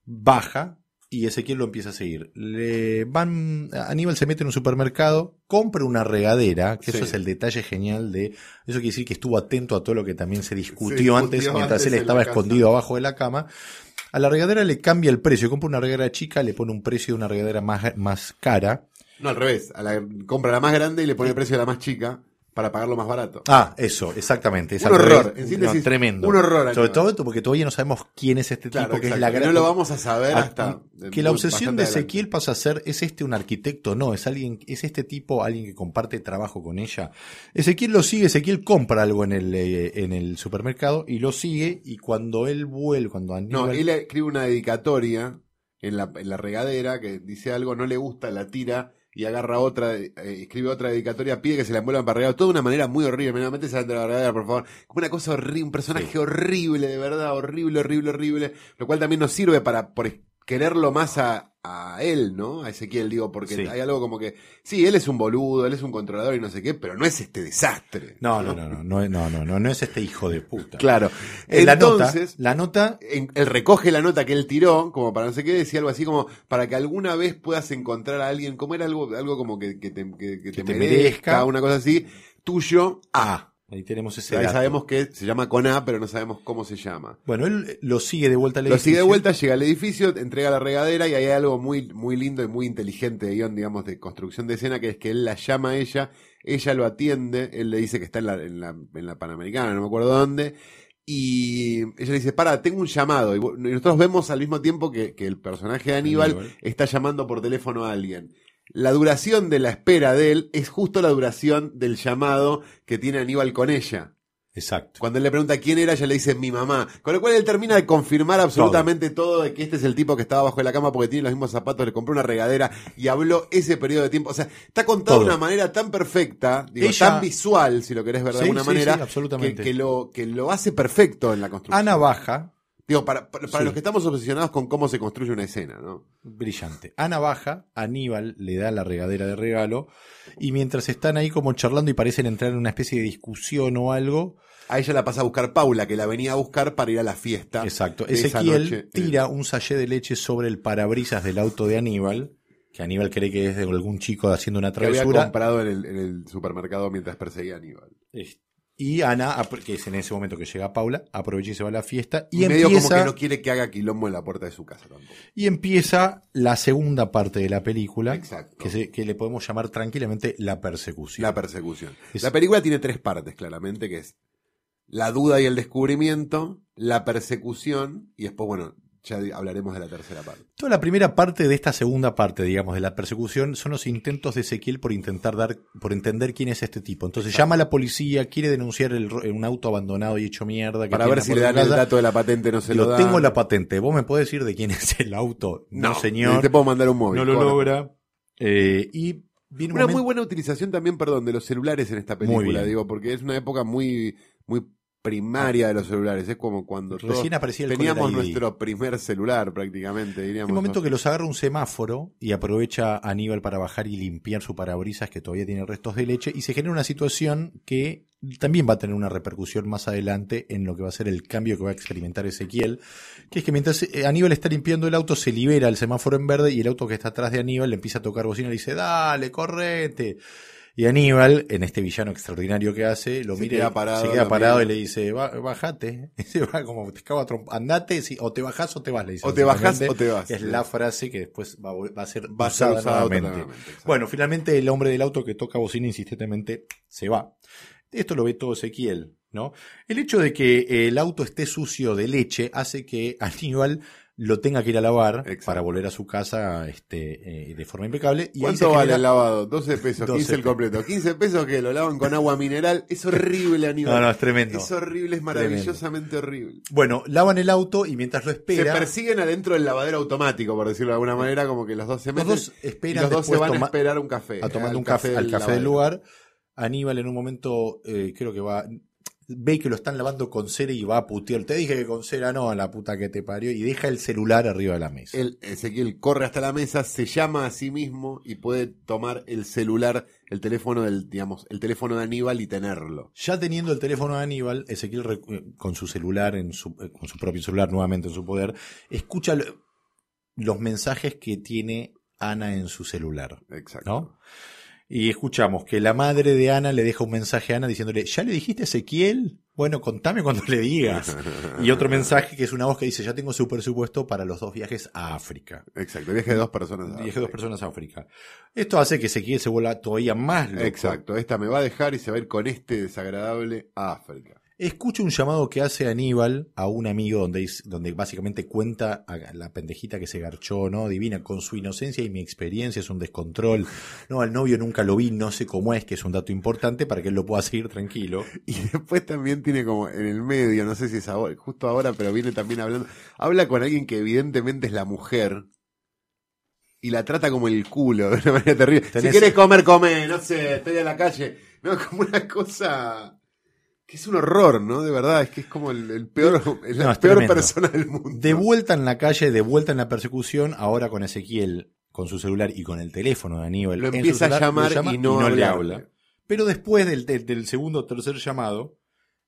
A: baja y Ezequiel lo empieza a seguir. Le van, Aníbal se mete en un supermercado, compra una regadera, que
C: Sí.
A: eso es el detalle genial de, eso quiere decir que estuvo atento a todo lo que también se discutió, antes, mientras
C: antes
A: él estaba escondido abajo de la cama. A la regadera le cambia el precio, compra una regadera chica, le pone un precio de una regadera más, más cara.
C: No, al revés. A la, compra la más grande y le pone el precio de la más chica para pagarlo más barato.
A: Ah, eso, exactamente. es
C: Un horror, en síntesis,
A: No, tremendo.
C: un horror,
A: Sobre todo esto porque todavía no sabemos quién es este
C: Claro,
A: tipo, que es la gran...
C: no lo vamos a saber
A: Ah,
C: hasta.
A: que la obsesión de Ezequiel pasa a ser, ¿es este un arquitecto? No, es alguien, es este tipo alguien que comparte trabajo con ella. Ezequiel lo sigue, Ezequiel compra algo en el, eh, en el supermercado y lo sigue y cuando él vuelve, cuando
C: No,
A: Aníbal...
C: él escribe una dedicatoria en la, en la regadera que dice algo, no le gusta, la tira y agarra otra, eh, escribe otra dedicatoria, pide que se la envuelvan para regalar, todo de una manera muy horrible, menamente se de la regadera, por favor. Como una cosa horrible, un personaje
A: Sí.
C: horrible, de verdad, horrible, horrible, horrible, lo cual también nos sirve para por quererlo más a, a él, ¿no? A Ezequiel, digo, porque
A: Sí.
C: hay algo como que, sí, él es un boludo, él es un controlador y no sé qué, pero no es este desastre.
A: No, no, no, no, no, no, no, no, no es este hijo de puta.
C: Claro.
A: Eh, la nota,
C: Entonces,
A: la nota
C: en- él recoge la nota que él tiró, como para no sé qué, decía algo así como para que alguna vez puedas encontrar a alguien, como era algo, algo como que, que te, que- que te
A: te
C: merezca,
A: merezca.
C: una cosa así, tuyo, A.
A: Ahí tenemos ese
C: Ahí
A: dato.
C: sabemos que se llama con A, pero no sabemos cómo se llama.
A: Bueno, él lo sigue de vuelta al
C: Lo sigue de
A: edificio.
C: vuelta, llega al edificio, entrega la regadera y hay algo muy, muy lindo y muy inteligente de guion, digamos, de construcción de escena, que es que él la llama a ella, ella lo atiende, él le dice que está en la, en la, en la Panamericana, no me acuerdo dónde, y ella le dice, para, tengo un llamado. Y nosotros vemos al mismo tiempo que, que el personaje de Aníbal,
A: Aníbal.
C: está llamando por teléfono a alguien. La duración de la espera de él es justo la duración del llamado que tiene Aníbal con ella.
A: Exacto.
C: Cuando él le pregunta quién era, ella le dice mi mamá. Con lo cual él termina de confirmar absolutamente todo. de que este es el tipo que estaba bajo de la cama porque tiene los mismos zapatos, le compró una regadera y habló ese periodo de tiempo. O sea, está contado de una manera tan perfecta, digo,
A: Ella-
C: tan visual, si lo querés ver de
A: Sí,
C: alguna
A: sí,
C: manera,
A: sí,
C: que,
A: absolutamente.
C: que lo, que lo hace perfecto en la construcción.
A: Ana baja,
C: Digo, para, para, para
A: Sí.
C: los que estamos obsesionados con cómo se construye una escena, ¿no?
A: brillante. Ana baja, Aníbal le da la regadera de regalo y mientras están ahí como charlando y parecen entrar en una especie de discusión o algo,
C: A ella la pasa a buscar Paula, que la venía a buscar para ir a la fiesta.
A: exacto, Ezequiel
C: noche.
A: tira un sallé de leche sobre el parabrisas del auto de Aníbal, que Aníbal cree que es de algún chico haciendo una
C: que había
A: travesura.
C: comprado en el, en el supermercado mientras perseguía a Aníbal.
A: Y Ana, que es en ese momento que llega Paula, aprovecha y se va a la fiesta y,
C: Y medio
A: empieza,
C: como que no quiere que haga quilombo en la puerta de su casa tampoco.
A: y empieza la segunda parte de la película,
C: Exacto.
A: que, se- que le podemos llamar tranquilamente la persecución.
C: La persecución.
A: Es-
C: La película tiene tres partes, claramente, que es la duda y el descubrimiento, la persecución, y después, bueno, ya hablaremos de la tercera parte.
A: Toda la primera parte de esta segunda parte, digamos, de la persecución, son los intentos de Ezequiel por intentar dar, por entender quién es este tipo. Entonces llama a la policía, quiere denunciar el, un auto abandonado y hecho mierda. Que
C: Para ver si le dan el dato de la patente, no se
A: Digo,
C: lo dan.
A: tengo la patente. ¿Vos me podés decir de quién es el auto? No, señor.
C: Te puedo mandar un móvil.
A: No lo logra. Eh, y viene un
C: Una
A: momento-
C: muy buena utilización también, perdón, de los celulares en esta película, digo, porque es una época muy, muy primaria de los celulares. Es como cuando
A: Recién aparecía el
C: teníamos nuestro primer celular prácticamente, diríamos.
A: Un momento
C: ¿no?
A: que los agarra un semáforo y aprovecha a Aníbal para bajar y limpiar su parabrisas que todavía tiene restos de leche y se genera una situación que también va a tener una repercusión más adelante en lo que va a ser el cambio que va a experimentar Ezequiel, que es que mientras eh, Aníbal está limpiando el auto se libera el semáforo en verde y el auto que está atrás de Aníbal le empieza a tocar bocina y le dice, dale, correte. Y Aníbal, en este villano extraordinario que hace, lo
C: Se
A: mira,
C: queda parado,
A: se queda parado
C: mira.
A: y le dice, "Ba- bajate. Y se va como, te cago a tromp- andate, si- o te bajás o te vas, le dice.
C: O te bajás o te vas.
A: es la frase que después va, a vol- va a ser
C: Va
A: usada
C: usada
A: nuevamente. Bueno, finalmente el hombre del auto que toca bocina insistentemente se va. Esto lo ve todo Ezequiel, ¿no? El hecho de que el auto esté sucio de leche hace que Aníbal lo tenga que ir a lavar
C: Exacto.
A: para volver a su casa este, eh, de forma impecable. Y
C: ¿Cuánto
A: se
C: vale
A: genera-
C: el lavado? 12 pesos,
A: 12
C: 15 el completo. 15 pesos que lo lavan con agua mineral. Es horrible, Aníbal.
A: No, no, es tremendo.
C: Es horrible, es maravillosamente horrible.
A: Bueno, lavan el auto y mientras lo
C: Se
A: espera,
C: persiguen adentro del lavadero automático, por decirlo de alguna manera, como que los dos se
A: los
C: meten.
A: dos
C: y
A: esperan
C: los dos se van a esperar un café.
A: a
C: al
A: un café, al café del lugar. Aníbal en un momento eh, creo que va ve que lo están lavando con cera y va a putear. Te dije que con cera no, a la puta que te parió. Y deja el celular arriba de la mesa.
C: El, Ezequiel corre hasta la mesa, se llama a sí mismo y puede tomar el celular, el teléfono del, digamos, el teléfono de Aníbal y tenerlo.
A: Ya teniendo el teléfono de Aníbal, Ezequiel eh, con su celular, en su, eh, con su propio celular nuevamente en su poder, escucha lo- los mensajes que tiene Ana en su celular.
C: Exacto.
A: ¿no? Y escuchamos que la madre de Ana le deja un mensaje a Ana diciéndole, ¿ya le dijiste a Ezequiel? Bueno, contame cuando le digas. Y otro mensaje que es una voz que dice, ya tengo su presupuesto para los dos viajes a África.
C: Exacto, viaje de dos personas. a
A: Viaje de dos personas a África. Esto hace que Ezequiel se vuelva todavía más loco.
C: Exacto, esta me va a dejar y se va a ir con este desagradable a África.
A: Escucha un llamado que hace Aníbal a un amigo donde, donde básicamente cuenta a la pendejita que se garchó, ¿no? Divina, con su inocencia y mi experiencia es un descontrol. No, al novio nunca lo vi, no sé cómo es, que es un dato importante para que él lo pueda seguir tranquilo.
C: Y después también tiene como en el medio, no sé si es ahora, justo ahora, pero viene también hablando, habla con alguien que evidentemente es la mujer y la trata como el culo de una manera terrible. Si quieres comer, come, no sé, estoy en la calle. No, como una cosa que es un horror, ¿no? De verdad, es que es como el, el peor,
A: No, es
C: peor
A: tremendo.
C: persona del mundo.
A: De vuelta en la calle, de vuelta en la persecución, ahora con Ezequiel, con su celular y con el teléfono de Aníbal.
C: Lo empieza a llamar
A: llama
C: y no
A: le habla. Pero después del, del- del segundo o tercer llamado,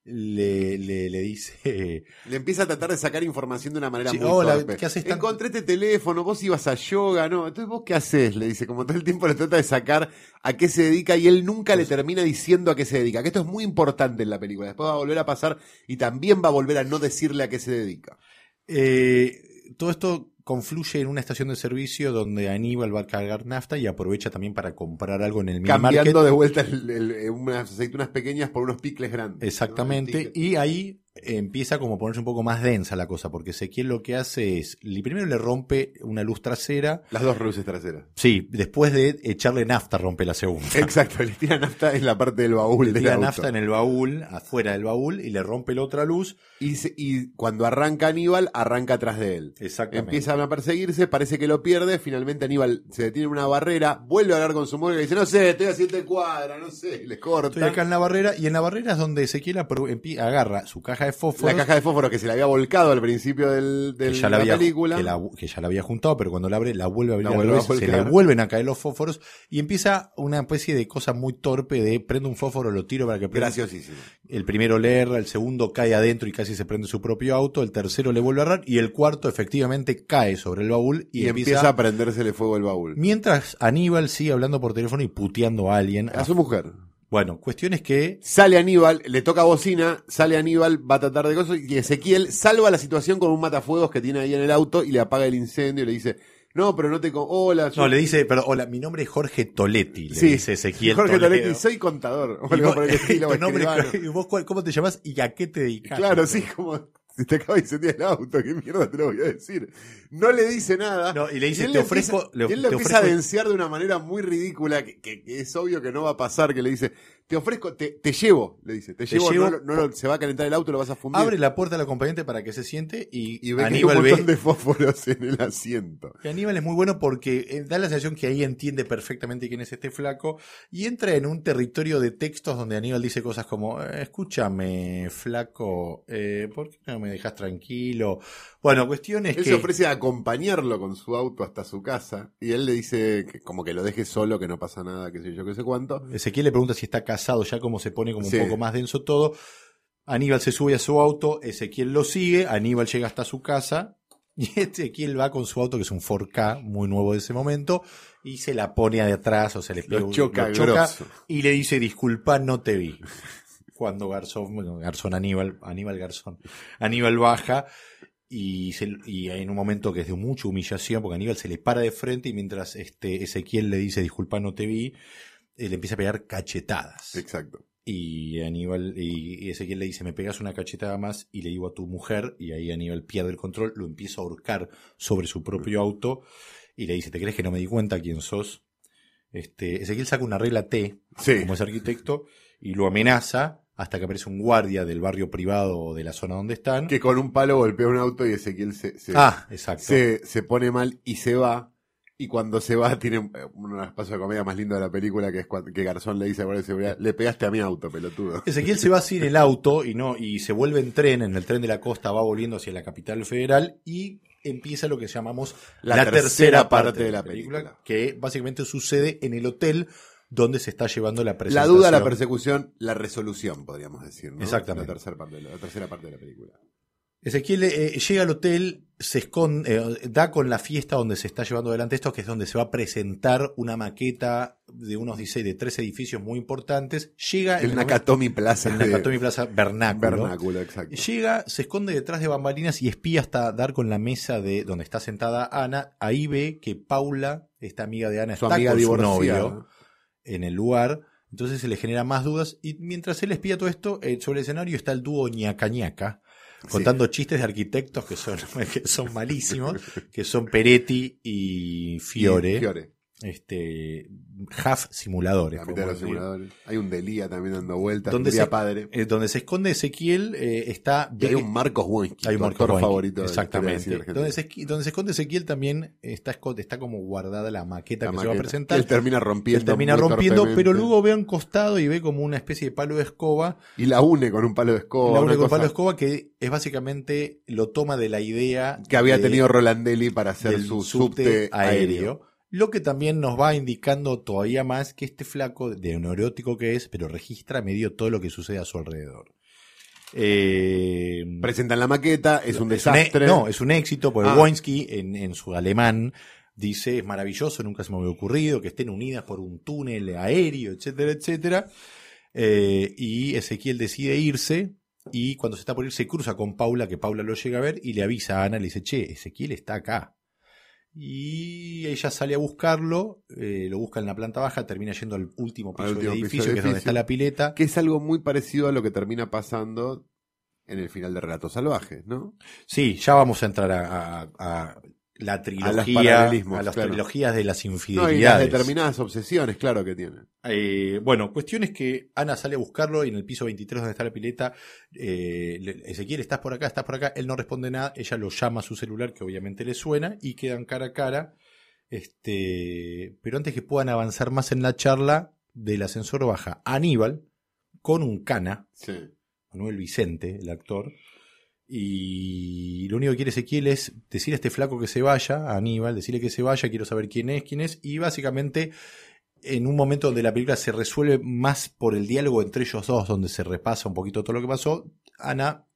A: le, le, le dice...
C: Le empieza a tratar de sacar información de una manera
A: Sí,
C: muy
A: hola,
C: torpe.
A: ¿qué haces tan-
C: Encontré este teléfono, vos ibas a yoga, ¿no? Entonces, ¿vos qué haces? Le dice, como todo el tiempo le trata de sacar a qué se dedica y él nunca le termina diciendo a qué se dedica. Que esto es muy importante en la película. Después va a volver a pasar y también va a volver a no decirle a qué se dedica.
A: Eh, todo esto confluye en una estación de servicio donde Aníbal va a cargar nafta y aprovecha también para comprar algo en el mini
C: Cambiando
A: market.
C: de vuelta el- el- el- unas aceitunas pequeñas por unos picles grandes. ¿no?
A: Exactamente.
C: Ticket.
A: Y ahí empieza como a ponerse un poco más densa la cosa, porque Ezequiel lo que hace es, primero le rompe una luz trasera,
C: Las dos luces traseras.
A: sí, después de echarle nafta rompe la segunda.
C: Exacto, le tira nafta en la parte del baúl
A: Le tira nafta en el baúl, afuera del baúl, y le rompe la otra luz.
C: Y, se- y cuando arranca Aníbal, arranca atrás de él.
A: Exactamente.
C: Empiezan a perseguirse, parece que lo pierde, finalmente Aníbal se detiene en una barrera, vuelve a hablar con su mujer y dice, no sé, estoy a siete cuadras, no sé, le corta.
A: Estoy acá en la barrera, y en la barrera es donde Ezequiel agarra su caja de.
C: La caja de fósforo que se le había volcado al principio del,
A: que
C: del-
A: ya
C: la,
A: la había,
C: película.
A: que, la- que ya la había juntado, pero cuando la abre, la vuelve a abrir
C: La a
A: se le vuelven a caer los fósforos y empieza una especie de cosa muy torpe de prendo un fósforo, lo tiro para que prenda.
C: Graciosísimo.
A: El primero le erra, el segundo cae adentro y casi se prende su propio auto, el tercero le vuelve a errar y el cuarto efectivamente cae sobre el baúl y,
C: Y, empieza, a prendérsele fuego el baúl.
A: Mientras Aníbal sigue hablando por teléfono y puteando a alguien.
C: A su mujer.
A: Bueno, cuestión es que
C: Sale Aníbal, le toca bocina, sale Aníbal, va a tratar de cosas, y Ezequiel salva la situación con un matafuegos que tiene ahí en el auto y le apaga el incendio y le dice, no, pero no te... Hola, yo-
A: No, le dice, pero hola, mi nombre es Jorge Toletti, le
C: Sí,
A: dice Ezequiel
C: Jorge
A: Toledo.
C: Toletti, soy contador. O
A: Y vos-
C: por el estilo,
A: tu
C: o
A: nombre-
C: escribano.
A: y vos cuál- ¿Cómo te llamas y a qué te dedicas?
C: Claro, sí, como si te acaba de incendiar el auto, qué mierda te lo voy a decir. No le dice nada.
A: No, y le dice,
C: él
A: "Te
C: le
A: ofrezco-
C: empieza-
A: le-
C: y él lo
A: te
C: empieza a denunciar de una manera muy ridícula, que, que- que es obvio que no va a pasar, que le dice, te ofrezco, te, te llevo, le dice, te,
A: Te
C: llevo,
A: llevo
C: no, no se va a calentar el auto, lo vas a fundir.
A: Abre la puerta del acompañante para que se siente y,
C: y ve que hay
A: Aníbal
C: un
A: ve
C: montón de fósforos en el asiento.
A: que Aníbal es muy bueno porque eh, da la sensación que ahí entiende perfectamente quién es este flaco y entra en un territorio de textos donde Aníbal dice cosas como, "Eh, escúchame, flaco, eh, ¿por qué no me dejas tranquilo? Bueno, cuestión es
C: Él
A: que...
C: se ofrece a acompañarlo con su auto hasta su casa y él le dice que como que lo deje solo, que no pasa nada, que sé yo, que sé cuánto.
A: Ezequiel le pregunta si está casado, ya como se pone como
C: Sí.
A: un poco más denso todo. Aníbal se sube a su auto, Ezequiel lo sigue, Aníbal llega hasta su casa y Ezequiel va con su auto, que es un 4K muy nuevo de ese momento, y se la pone de atrás, o se le pega
C: Lo choca,
A: lo choca y le dice, disculpa, no te vi. Cuando Garzón, bueno, Garzón Aníbal, Aníbal Garzón, Aníbal baja y, se- y en un momento que es de mucha humillación, porque Aníbal se le para de frente y mientras este Ezequiel le dice, disculpa, no te vi, eh, le empieza a pegar cachetadas.
C: Exacto.
A: Y Aníbal, y, y Ezequiel le dice, me pegas una cachetada más y le digo a tu mujer, y ahí Aníbal pierde el control, lo empieza a ahorcar sobre su propio auto y le dice, ¿te crees que no me di cuenta quién sos? Este, Ezequiel saca una regla T,
C: Sí.
A: como es arquitecto, y lo amenaza hasta que aparece un guardia del barrio privado o de la zona donde están.
C: Que con un palo golpea un auto y Ezequiel se, se,
A: Ah, exacto.
C: se, se pone mal y se va. Y cuando se va, tiene eh, uno de los pasos de comedia más lindos de la película, que es cuando, que Garzón le dice a guardia de seguridad, le pegaste a mi auto, pelotudo.
A: Ezequiel se va así en el auto y no y se vuelve en tren, en el tren de la costa va volviendo hacia la capital federal y empieza lo que llamamos
C: La tercera parte de la película.
A: que básicamente sucede en el hotel donde se está llevando la
C: La
A: presentación.
C: duda, la persecución, la resolución, podríamos decir, ¿no?
A: Exactamente.
C: La tercera parte de la, la tercera parte de la película.
A: Ezequiel eh, llega al hotel, se esconde, eh, da con la fiesta donde se está llevando adelante esto, que es donde se va a presentar una maqueta de unos 16, de tres edificios muy importantes. Llega en
C: El
A: el
C: Nakatomi Plaza.
A: momento- el Nakatomi Plaza Vernáculo.
C: Vernáculo, exacto.
A: Llega, se esconde detrás de bambalinas y espía hasta dar con la mesa de donde está sentada Ana. Ahí ve que Paula, esta amiga de Ana,
C: Su
A: está
C: amiga
A: con su novio en el lugar. Entonces se le genera más dudas. Y mientras él espía todo esto, eh, sobre el escenario está el dúo ñaca ñaca, contando chistes de arquitectos que son, que son malísimos, que son Peretti y Fiore.
C: Y Fiore.
A: Este, half simuladores.
C: La mitad de los
A: podemos decir.
C: simuladores. Hay un Delía también dando vueltas.
A: Donde
C: Delía
A: se-
C: padre.
A: Eh, donde se esconde Ezequiel eh, está...
C: Y hay un Marcos Wojnski,
A: Hay un
C: tu
A: Marco
C: actor
A: Boinky,
C: favorito de
A: Exactamente.
C: argentino.
A: donde, se, esqui- donde se esconde Ezequiel también está, está como guardada la maqueta
C: La
A: que se va a presentar.
C: Él termina rompiendo.
A: Él termina rompiendo, pero luego ve a un costado y ve como una especie de palo de escoba.
C: Y la une con un palo de escoba.
A: la une con
C: cosa
A: palo de escoba que es básicamente lo toma de la idea
C: Que había
A: de-
C: tenido Rolandelli para hacer su
A: subte
C: subte
A: aéreo.
C: aéreo.
A: Lo que también nos va indicando todavía más que este flaco, de neurótico que es, pero registra medio todo lo que sucede a su alrededor. Eh,
C: Presentan la maqueta, es un
A: es un
C: desastre.
A: no, es un éxito, porque
C: Ah.
A: Wojnski en, en su alemán dice, es maravilloso, nunca se me había ocurrido, que estén unidas por un túnel aéreo, etcétera, etcétera. Eh, y Ezequiel decide irse y cuando se está por ir se cruza con Paula, que Paula lo llega a ver y le avisa a Ana, le dice, che, Ezequiel está acá. Y ella sale a buscarlo, eh, lo busca en la planta baja, termina yendo al último piso
C: Al
A: del
C: último piso
A: edificio, que es donde
C: edificio.
A: está la pileta.
C: Que es algo muy parecido a lo que termina pasando en el final de Relatos Salvajes, ¿no?
A: Sí, ya vamos a entrar a, a- a la trilogía,
C: paralelismos,
A: a las
C: claro.
A: trilogías de las
C: No, y las
A: infidelidades.
C: determinadas obsesiones, claro que tiene.
A: Eh, bueno, cuestión es que Ana sale a buscarlo y en el piso 23 donde está la pileta, eh, Ezequiel, ¿estás por acá? ¿Estás por acá? Él no responde nada, ella lo llama a su celular que obviamente le suena y quedan cara a cara. Este, pero antes que puedan avanzar más en la charla, del ascensor baja Aníbal con un cana,
C: Sí.
A: Manuel Vicente, el actor. Y lo único que quiere Ezequiel es decirle a este flaco que se vaya, a Aníbal, decirle que se vaya, quiero saber quién es, quién es. Y básicamente, en un momento donde la película se resuelve más por el diálogo entre ellos dos, donde se repasa un poquito todo lo que pasó, Ana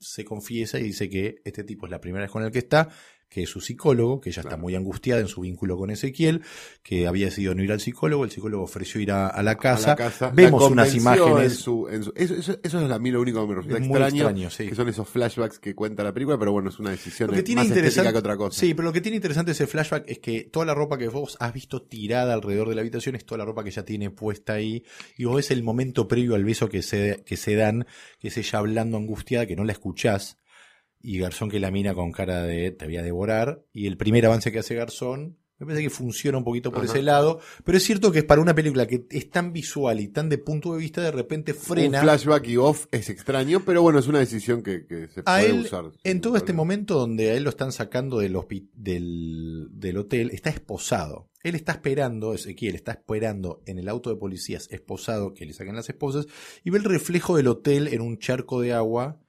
A: se confiesa y dice que este tipo es la primera vez con el que está, que es su psicólogo, que ella está muy angustiada en su vínculo con Ezequiel, que había decidido no ir al psicólogo, el psicólogo ofreció ir a, a la casa.
C: A la casa.
A: Vemos
C: La
A: unas imágenes.
C: en su- en su- eso, eso- eso es a mí lo único que me resulta
A: Es muy
C: extraño,
A: extraño, sí.
C: que son esos flashbacks que cuenta la película, pero bueno, es una decisión
A: Lo que tiene
C: más
A: interesante,
C: que otra cosa.
A: Sí, pero lo que tiene interesante ese flashback es que toda la ropa que vos has visto tirada alrededor de la habitación es toda la ropa que ella tiene puesta ahí. Y vos ves el momento previo al beso que se, que se dan, que es ella hablando angustiada, que no la escuchás. Y Garzón que la mira con cara de te voy a devorar. Y el primer avance que hace Garzón, me parece que funciona un poquito por
C: Ajá.
A: ese lado. Pero es cierto que es para una película que es tan visual y tan de punto de vista, de repente frena.
C: Un flashback y off es extraño, pero bueno, es una decisión que, que se
A: a
C: puede
A: él,
C: usar.
A: en todo este momento donde a él lo están sacando del, del hotel, está esposado. Él está esperando, Ezequiel está esperando en el auto de policías esposado que le saquen las esposas y ve el reflejo del hotel en un charco de agua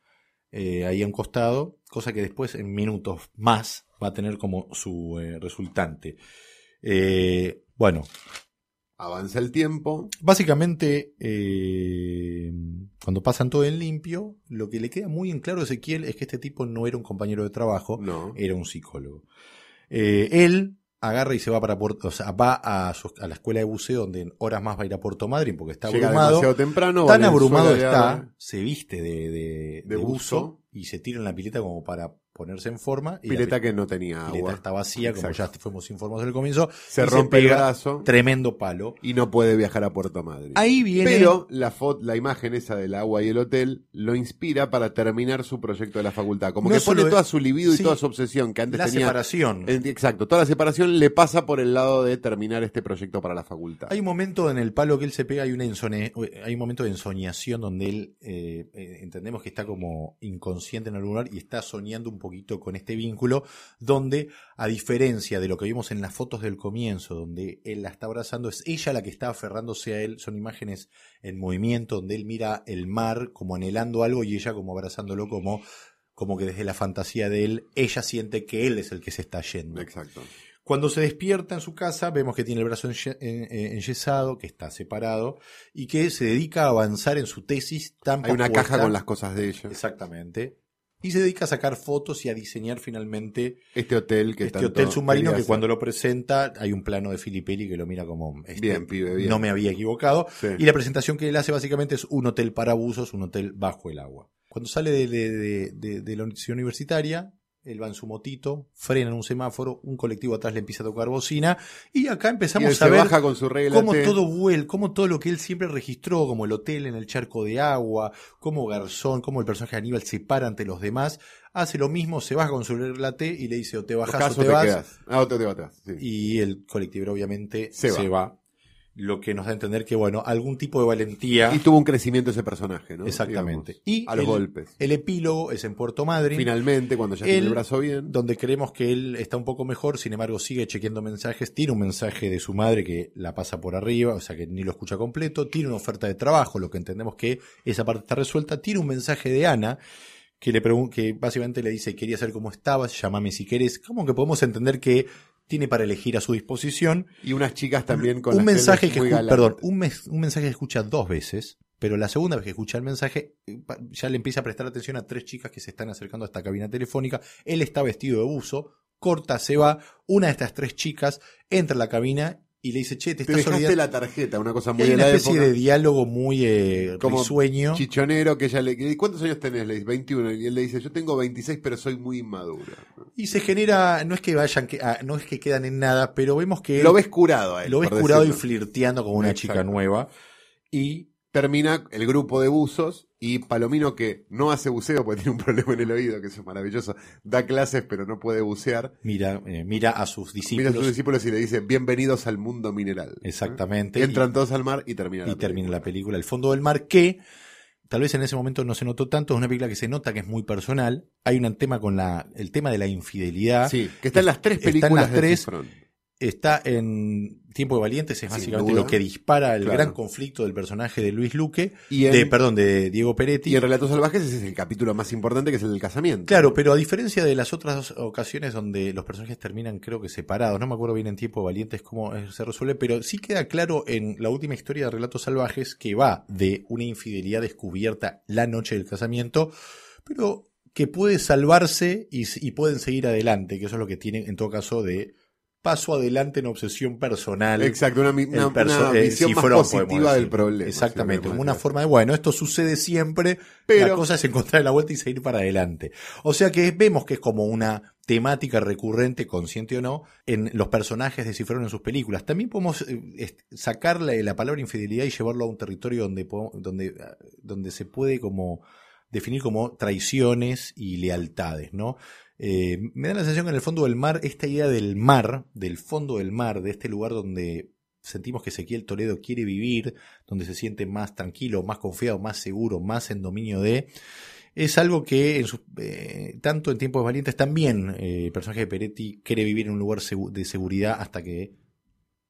A: eh, ahí a un costado, cosa que después en minutos más va a tener como su eh, resultante. Eh, bueno,
C: Avanza el tiempo.
A: Básicamente, cuando pasan todo en limpio, lo que le queda muy en claro a Ezequiel es que este tipo no era un compañero de trabajo,
C: No.
A: era un psicólogo. Él agarra y se va para Puerto, o sea, va a, su- a la escuela de buceo donde en horas más va a ir a Puerto Madryn porque está
C: Llega
A: abrumado.
C: demasiado temprano.
A: Tan abrumado está,
C: abre-
A: se viste de, de-
C: De
A: de buzo,
C: buzo.
A: y se tira en la pileta como para ponerse en forma. Y la
C: Pileta
A: pi-
C: que no tenía
A: pileta
C: agua.
A: está vacía, como ya fuimos informados al comienzo.
C: Se rompe el brazo
A: Tremendo palo.
C: y no puede viajar a Puerto Madryn.
A: Ahí viene.
C: Pero la, fo- la imagen esa del agua y el hotel lo inspira para terminar su proyecto de la facultad. Como
A: No
C: que pone toda su libido
A: sí,
C: y toda su obsesión que antes
A: la
C: tenía.
A: separación.
C: Eh, Exacto, toda la separación le pasa por el lado de terminar este proyecto para la facultad.
A: Hay un momento en el palo que él se pega, hay, una insone- hay un momento de ensoñación donde él, eh, eh, entendemos que está como inconsciente en algún lugar y está soñando un poquito con este vínculo, donde, a diferencia de lo que vimos en las fotos del comienzo, donde él la está abrazando, es ella la que está aferrándose a él, son imágenes en movimiento, donde él mira el mar como anhelando algo y ella como abrazándolo como, como que desde la fantasía de él, ella siente que él es el que se está yendo.
C: Exacto.
A: Cuando se despierta en su casa, vemos que tiene el brazo en- enyesado, que está separado y que se dedica a avanzar en su tesis tan
C: Hay una caja con las cosas de ella.
A: Exactamente. Y se dedica a sacar fotos y a diseñar finalmente
C: Este hotel que
A: este
C: tanto
A: hotel submarino que cuando lo presenta hay un plano de Filipelli que lo mira como este,
C: Bien, pibe, bien.
A: no me había equivocado.
C: Sí.
A: Y la presentación que él hace básicamente es un hotel para abusos, un hotel bajo el agua. Cuando sale de, de- de- de- de la universidad universitaria, él va en su motito, frena en un semáforo, un colectivo atrás le empieza a tocar bocina, y acá empezamos a ver
C: baja con su regla
A: cómo
C: T.
A: todo vuelve, cómo todo lo que él siempre registró, como el hotel en el charco de agua, como Garzón, como el personaje de Aníbal se para ante los demás, hace lo mismo, se baja con su regla T y le dice o te bajas
C: ¿Acaso
A: o te,
C: te
A: vas?
C: Ah, o te, te vas, sí.
A: y el colectivo obviamente
C: Se
A: se,
C: va.
A: va. Lo que nos da a entender que, bueno, algún tipo de valentía.
C: Y tuvo un crecimiento ese personaje, ¿no?
A: Exactamente.
C: Digamos,
A: Y
C: a los
A: el-
C: golpes.
A: El epílogo es en Puerto Madryn,
C: Finalmente, cuando ya tiene el brazo bien.
A: donde creemos que él está un poco mejor, sin embargo sigue chequeando mensajes, tiene un mensaje de su madre que la pasa por arriba, o sea que ni lo escucha completo, tiene una oferta de trabajo, lo que entendemos que esa parte está resuelta, tiene un mensaje de Ana que le que básicamente le dice quería saber cómo estabas, llámame si querés, como que podemos entender que tiene para elegir a su disposición.
C: Y unas chicas también con
A: un
C: las
A: mensaje que
C: muy
A: perdón, un, mes- un mensaje que escucha dos veces, pero la segunda vez que escucha el mensaje eh, ya le empieza a prestar atención a tres chicas que se están acercando a esta cabina telefónica. Él está vestido de buzo, corta, se va, una de estas tres chicas entra a la cabina y le dice, "Che, te
C: Te
A: estás
C: dejaste
A: olvidando."
C: la tarjeta, una cosa
A: Y
C: muy
A: hay
C: de
A: una
C: la
A: especie
C: época.
A: de diálogo muy eh,
C: Como
A: risueño.
C: Chichonero que ella le que- ¿Cuántos años tenés? Le dice 21 y él le dice, "Yo tengo 26, pero soy muy inmaduro."
A: Y se genera, no es que vayan, que- ah, no es que quedan en nada, pero vemos que
C: Lo ves curado a él.
A: lo ves curado y flirteando con una
C: Exacto.
A: chica nueva. Y
C: Termina el grupo de buzos y Palomino que no hace buceo porque tiene un problema en el oído, que eso es maravilloso. Da clases pero no puede bucear.
A: mira, eh, mira a sus
C: Mira
A: discípulos.
C: a sus discípulos y le dice, bienvenidos al mundo mineral.
A: Exactamente.
C: Entran todos al mar y termina
A: y
C: la
A: termina
C: película.
A: la película El fondo del mar, que tal vez en ese momento no se notó tanto, es una película que se nota que es muy personal. Hay un tema con la, el tema de la infidelidad.
C: Sí, que está en las tres
A: Está en
C: películas
A: las
C: de
A: tres.
C: Cifrón.
A: Está en Tiempo de Valientes, es básicamente lo que dispara el
C: Claro.
A: gran conflicto del personaje de Luis Luque,
C: Y en,
A: de, perdón, de Diego Peretti.
C: y en Relatos Salvajes ese es el capítulo más importante que es el del casamiento.
A: Claro, pero a diferencia de las otras dos ocasiones donde los personajes terminan creo que separados, no me acuerdo bien en Tiempo de Valientes cómo eh, se resuelve, pero sí queda claro en la última historia de Relatos Salvajes que va de una infidelidad descubierta la noche del casamiento, pero que puede salvarse y pueden seguir adelante, que eso es lo que tienen en todo caso de paso adelante en obsesión personal.
C: Exacto, una, una,
A: perso-
C: una
A: eh,
C: visión
A: cifrón,
C: más positiva del problema.
A: Exactamente, como una forma de, bueno, esto sucede siempre,
C: Pero-
A: la cosa es encontrar la vuelta y seguir para adelante. O sea que vemos que es como una temática recurrente, consciente o no, en los personajes de Cifrón en sus películas. También podemos eh, sacarle la palabra infidelidad y llevarlo a un territorio donde, donde, ah, donde se puede como definir como traiciones y lealtades, ¿no? Eh, me da la sensación que en el fondo del mar, esta idea del mar, del fondo del mar, de este lugar donde sentimos que Ezequiel Toledo quiere vivir, donde se siente más tranquilo, más confiado, más seguro, más en dominio de, es algo que en sus- eh, tanto en tiempos valientes también eh, el personaje de Peretti quiere vivir en un lugar de seguridad hasta que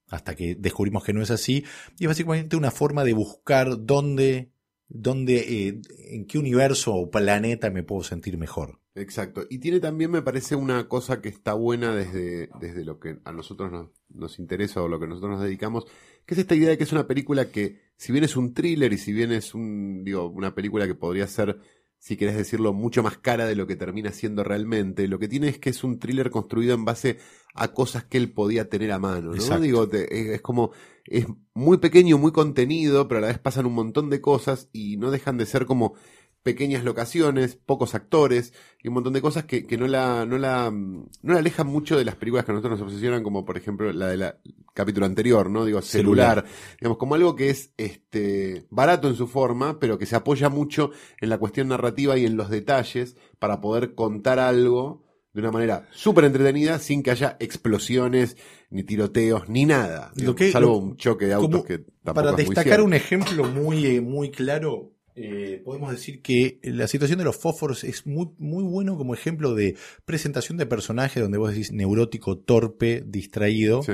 A: hasta que descubrimos que no es así. Y es básicamente una forma de buscar dónde dónde en qué universo o planeta me puedo sentir mejor
C: Exacto. Y tiene también, me parece, una cosa que está buena desde, desde lo que a nosotros nos, nos interesa o lo que nosotros nos dedicamos, que es esta idea de que es una película que, si bien es un thriller y si bien es un, digo, una película que podría ser si querés decirlo, mucho más cara de lo que termina siendo realmente. Lo que tiene es que es un thriller construido en base a cosas que él podía tener a mano, ¿no?
A: Exacto.
C: Digo, te- es como, es muy pequeño, muy contenido, pero a la vez pasan un montón de cosas y no dejan de ser como pequeñas locaciones, pocos actores y un montón de cosas que, que no la, no la, no la alejan mucho de las películas que a nosotros nos obsesionan, como por ejemplo la del capítulo anterior, ¿no? Digo, celular,
A: Celular.
C: digamos, como algo que es este barato en su forma, pero que se apoya mucho en la cuestión narrativa y en los detalles para poder contar algo de una manera súper entretenida sin que haya explosiones, ni tiroteos, ni nada.
A: Lo que-
C: salvo
A: lo-
C: un choque de autos que tampoco
A: Para
C: es
A: destacar un ejemplo muy, eh, muy claro, eh, podemos decir que la situación de los fósforos es muy, muy bueno como ejemplo de presentación de personaje donde vos decís neurótico, torpe, distraído.
C: Sí.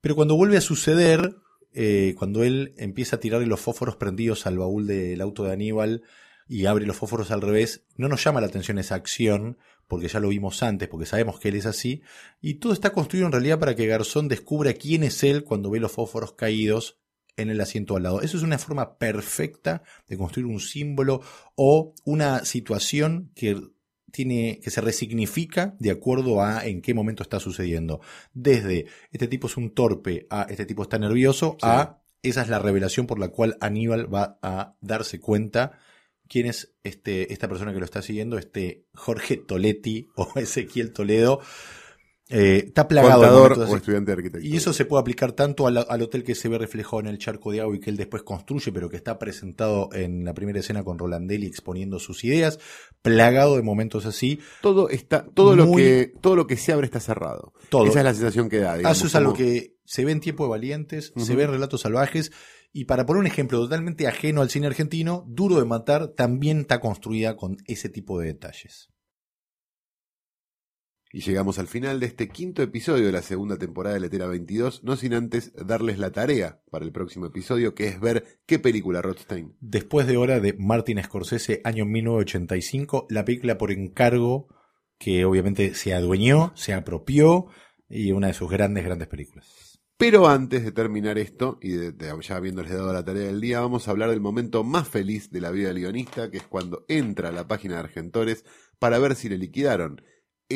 A: Pero cuando vuelve a suceder, eh, cuando él empieza a tirarle los fósforos prendidos al baúl del auto de Aníbal y abre los fósforos al revés, no nos llama la atención esa acción, porque ya lo vimos antes, porque sabemos que él es así, y todo está construido en realidad para que Garzón descubra quién es él cuando ve los fósforos caídos en el asiento al lado. Eso es una forma perfecta de construir un símbolo o una situación que tiene que se resignifica de acuerdo a en qué momento está sucediendo. Desde este tipo es un torpe a este tipo está nervioso
C: Sí.
A: a esa es la revelación por la cual Aníbal va a darse cuenta quién es este, esta persona que lo está siguiendo, este Jorge Toletti o Ezequiel Toledo. Eh, está plagado de
C: Contador
A: momentos
C: o estudiante de arquitectura.
A: Y eso se puede aplicar tanto al, al hotel que se ve reflejado en el charco de agua y que él después construye, pero que está presentado en la primera escena con Rolandelli exponiendo sus ideas, plagado de momentos así.
C: todo está, todo lo que, todo lo que se abre está cerrado.
A: Todo.
C: Esa es la sensación que da. digamos,
A: Eso es algo
C: como-
A: que se ve en Tiempo de Valientes, se ve en Relatos Salvajes, y para poner un ejemplo totalmente ajeno al cine argentino, Duro de Matar también está construida con ese tipo de detalles.
C: Y llegamos al final de este quinto episodio de la segunda temporada de Letera 22, no sin antes darles la tarea para el próximo episodio, que es ver qué película Rothstein.
A: Después de hora de Martin Scorsese, año 1985, la película por encargo que obviamente se adueñó, se apropió, y una de sus grandes, grandes películas.
C: Pero antes de terminar esto, y de, de- ya habiéndoles dado la tarea del día, vamos a hablar del momento más feliz de la vida del guionista, que es cuando entra a la página de Argentores para ver si le liquidaron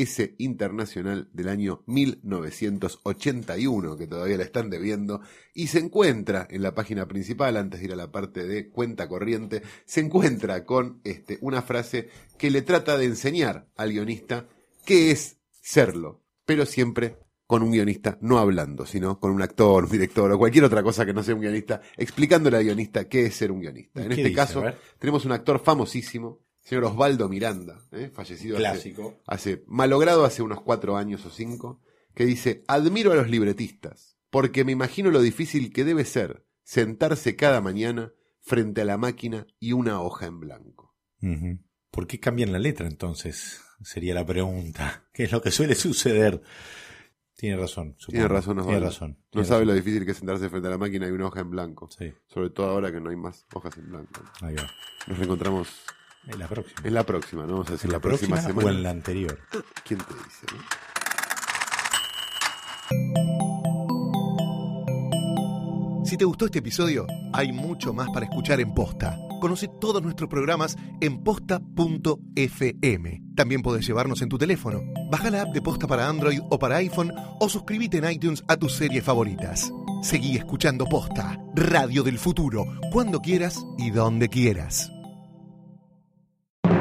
C: ese internacional del año 1981, que todavía le están debiendo, y se encuentra en la página principal, antes de ir a la parte de cuenta corriente, se encuentra con este, una frase que le trata de enseñar al guionista qué es serlo, pero siempre con un guionista no hablando, sino con un actor, un director o cualquier otra cosa que no sea un guionista, explicándole al guionista qué es ser un guionista. En
A: ¿Qué
C: este
A: dice?
C: caso, tenemos un actor famosísimo, señor Osvaldo Miranda, ¿eh? fallecido hace,
A: Clásico.
C: hace, malogrado hace unos cuatro años o cinco, que dice, admiro a los libretistas, porque me imagino lo difícil que debe ser sentarse cada mañana frente a la máquina y una hoja en blanco.
A: ¿Por qué cambian la letra entonces? Sería la pregunta. ¿Qué es lo que suele suceder? Tiene razón. supongo.
C: Tiene razón,
A: Tiene
C: Osvaldo.
A: razón.
C: No
A: tiene
C: sabe
A: razón.
C: lo difícil que es sentarse frente a la máquina y una hoja en blanco.
A: Sí,
C: Sobre todo ahora que no hay más hojas en blanco.
A: ahí va.
C: Nos reencontramos
A: En la próxima.
C: en la próxima, ¿no? Vamos a decir
A: ¿En
C: la,
A: la
C: próxima,
A: próxima
C: semana.
A: o en la anterior?
C: ¿Quién te dice? no?
B: Si te gustó este episodio, hay mucho más para escuchar en Posta. Conoce todos nuestros programas en posta.fm. También podés llevarnos en tu teléfono. Baja la app de Posta para Android o para iPhone o suscríbete en iTunes a tus series favoritas. Seguí escuchando Posta, Radio del Futuro, cuando quieras y donde quieras.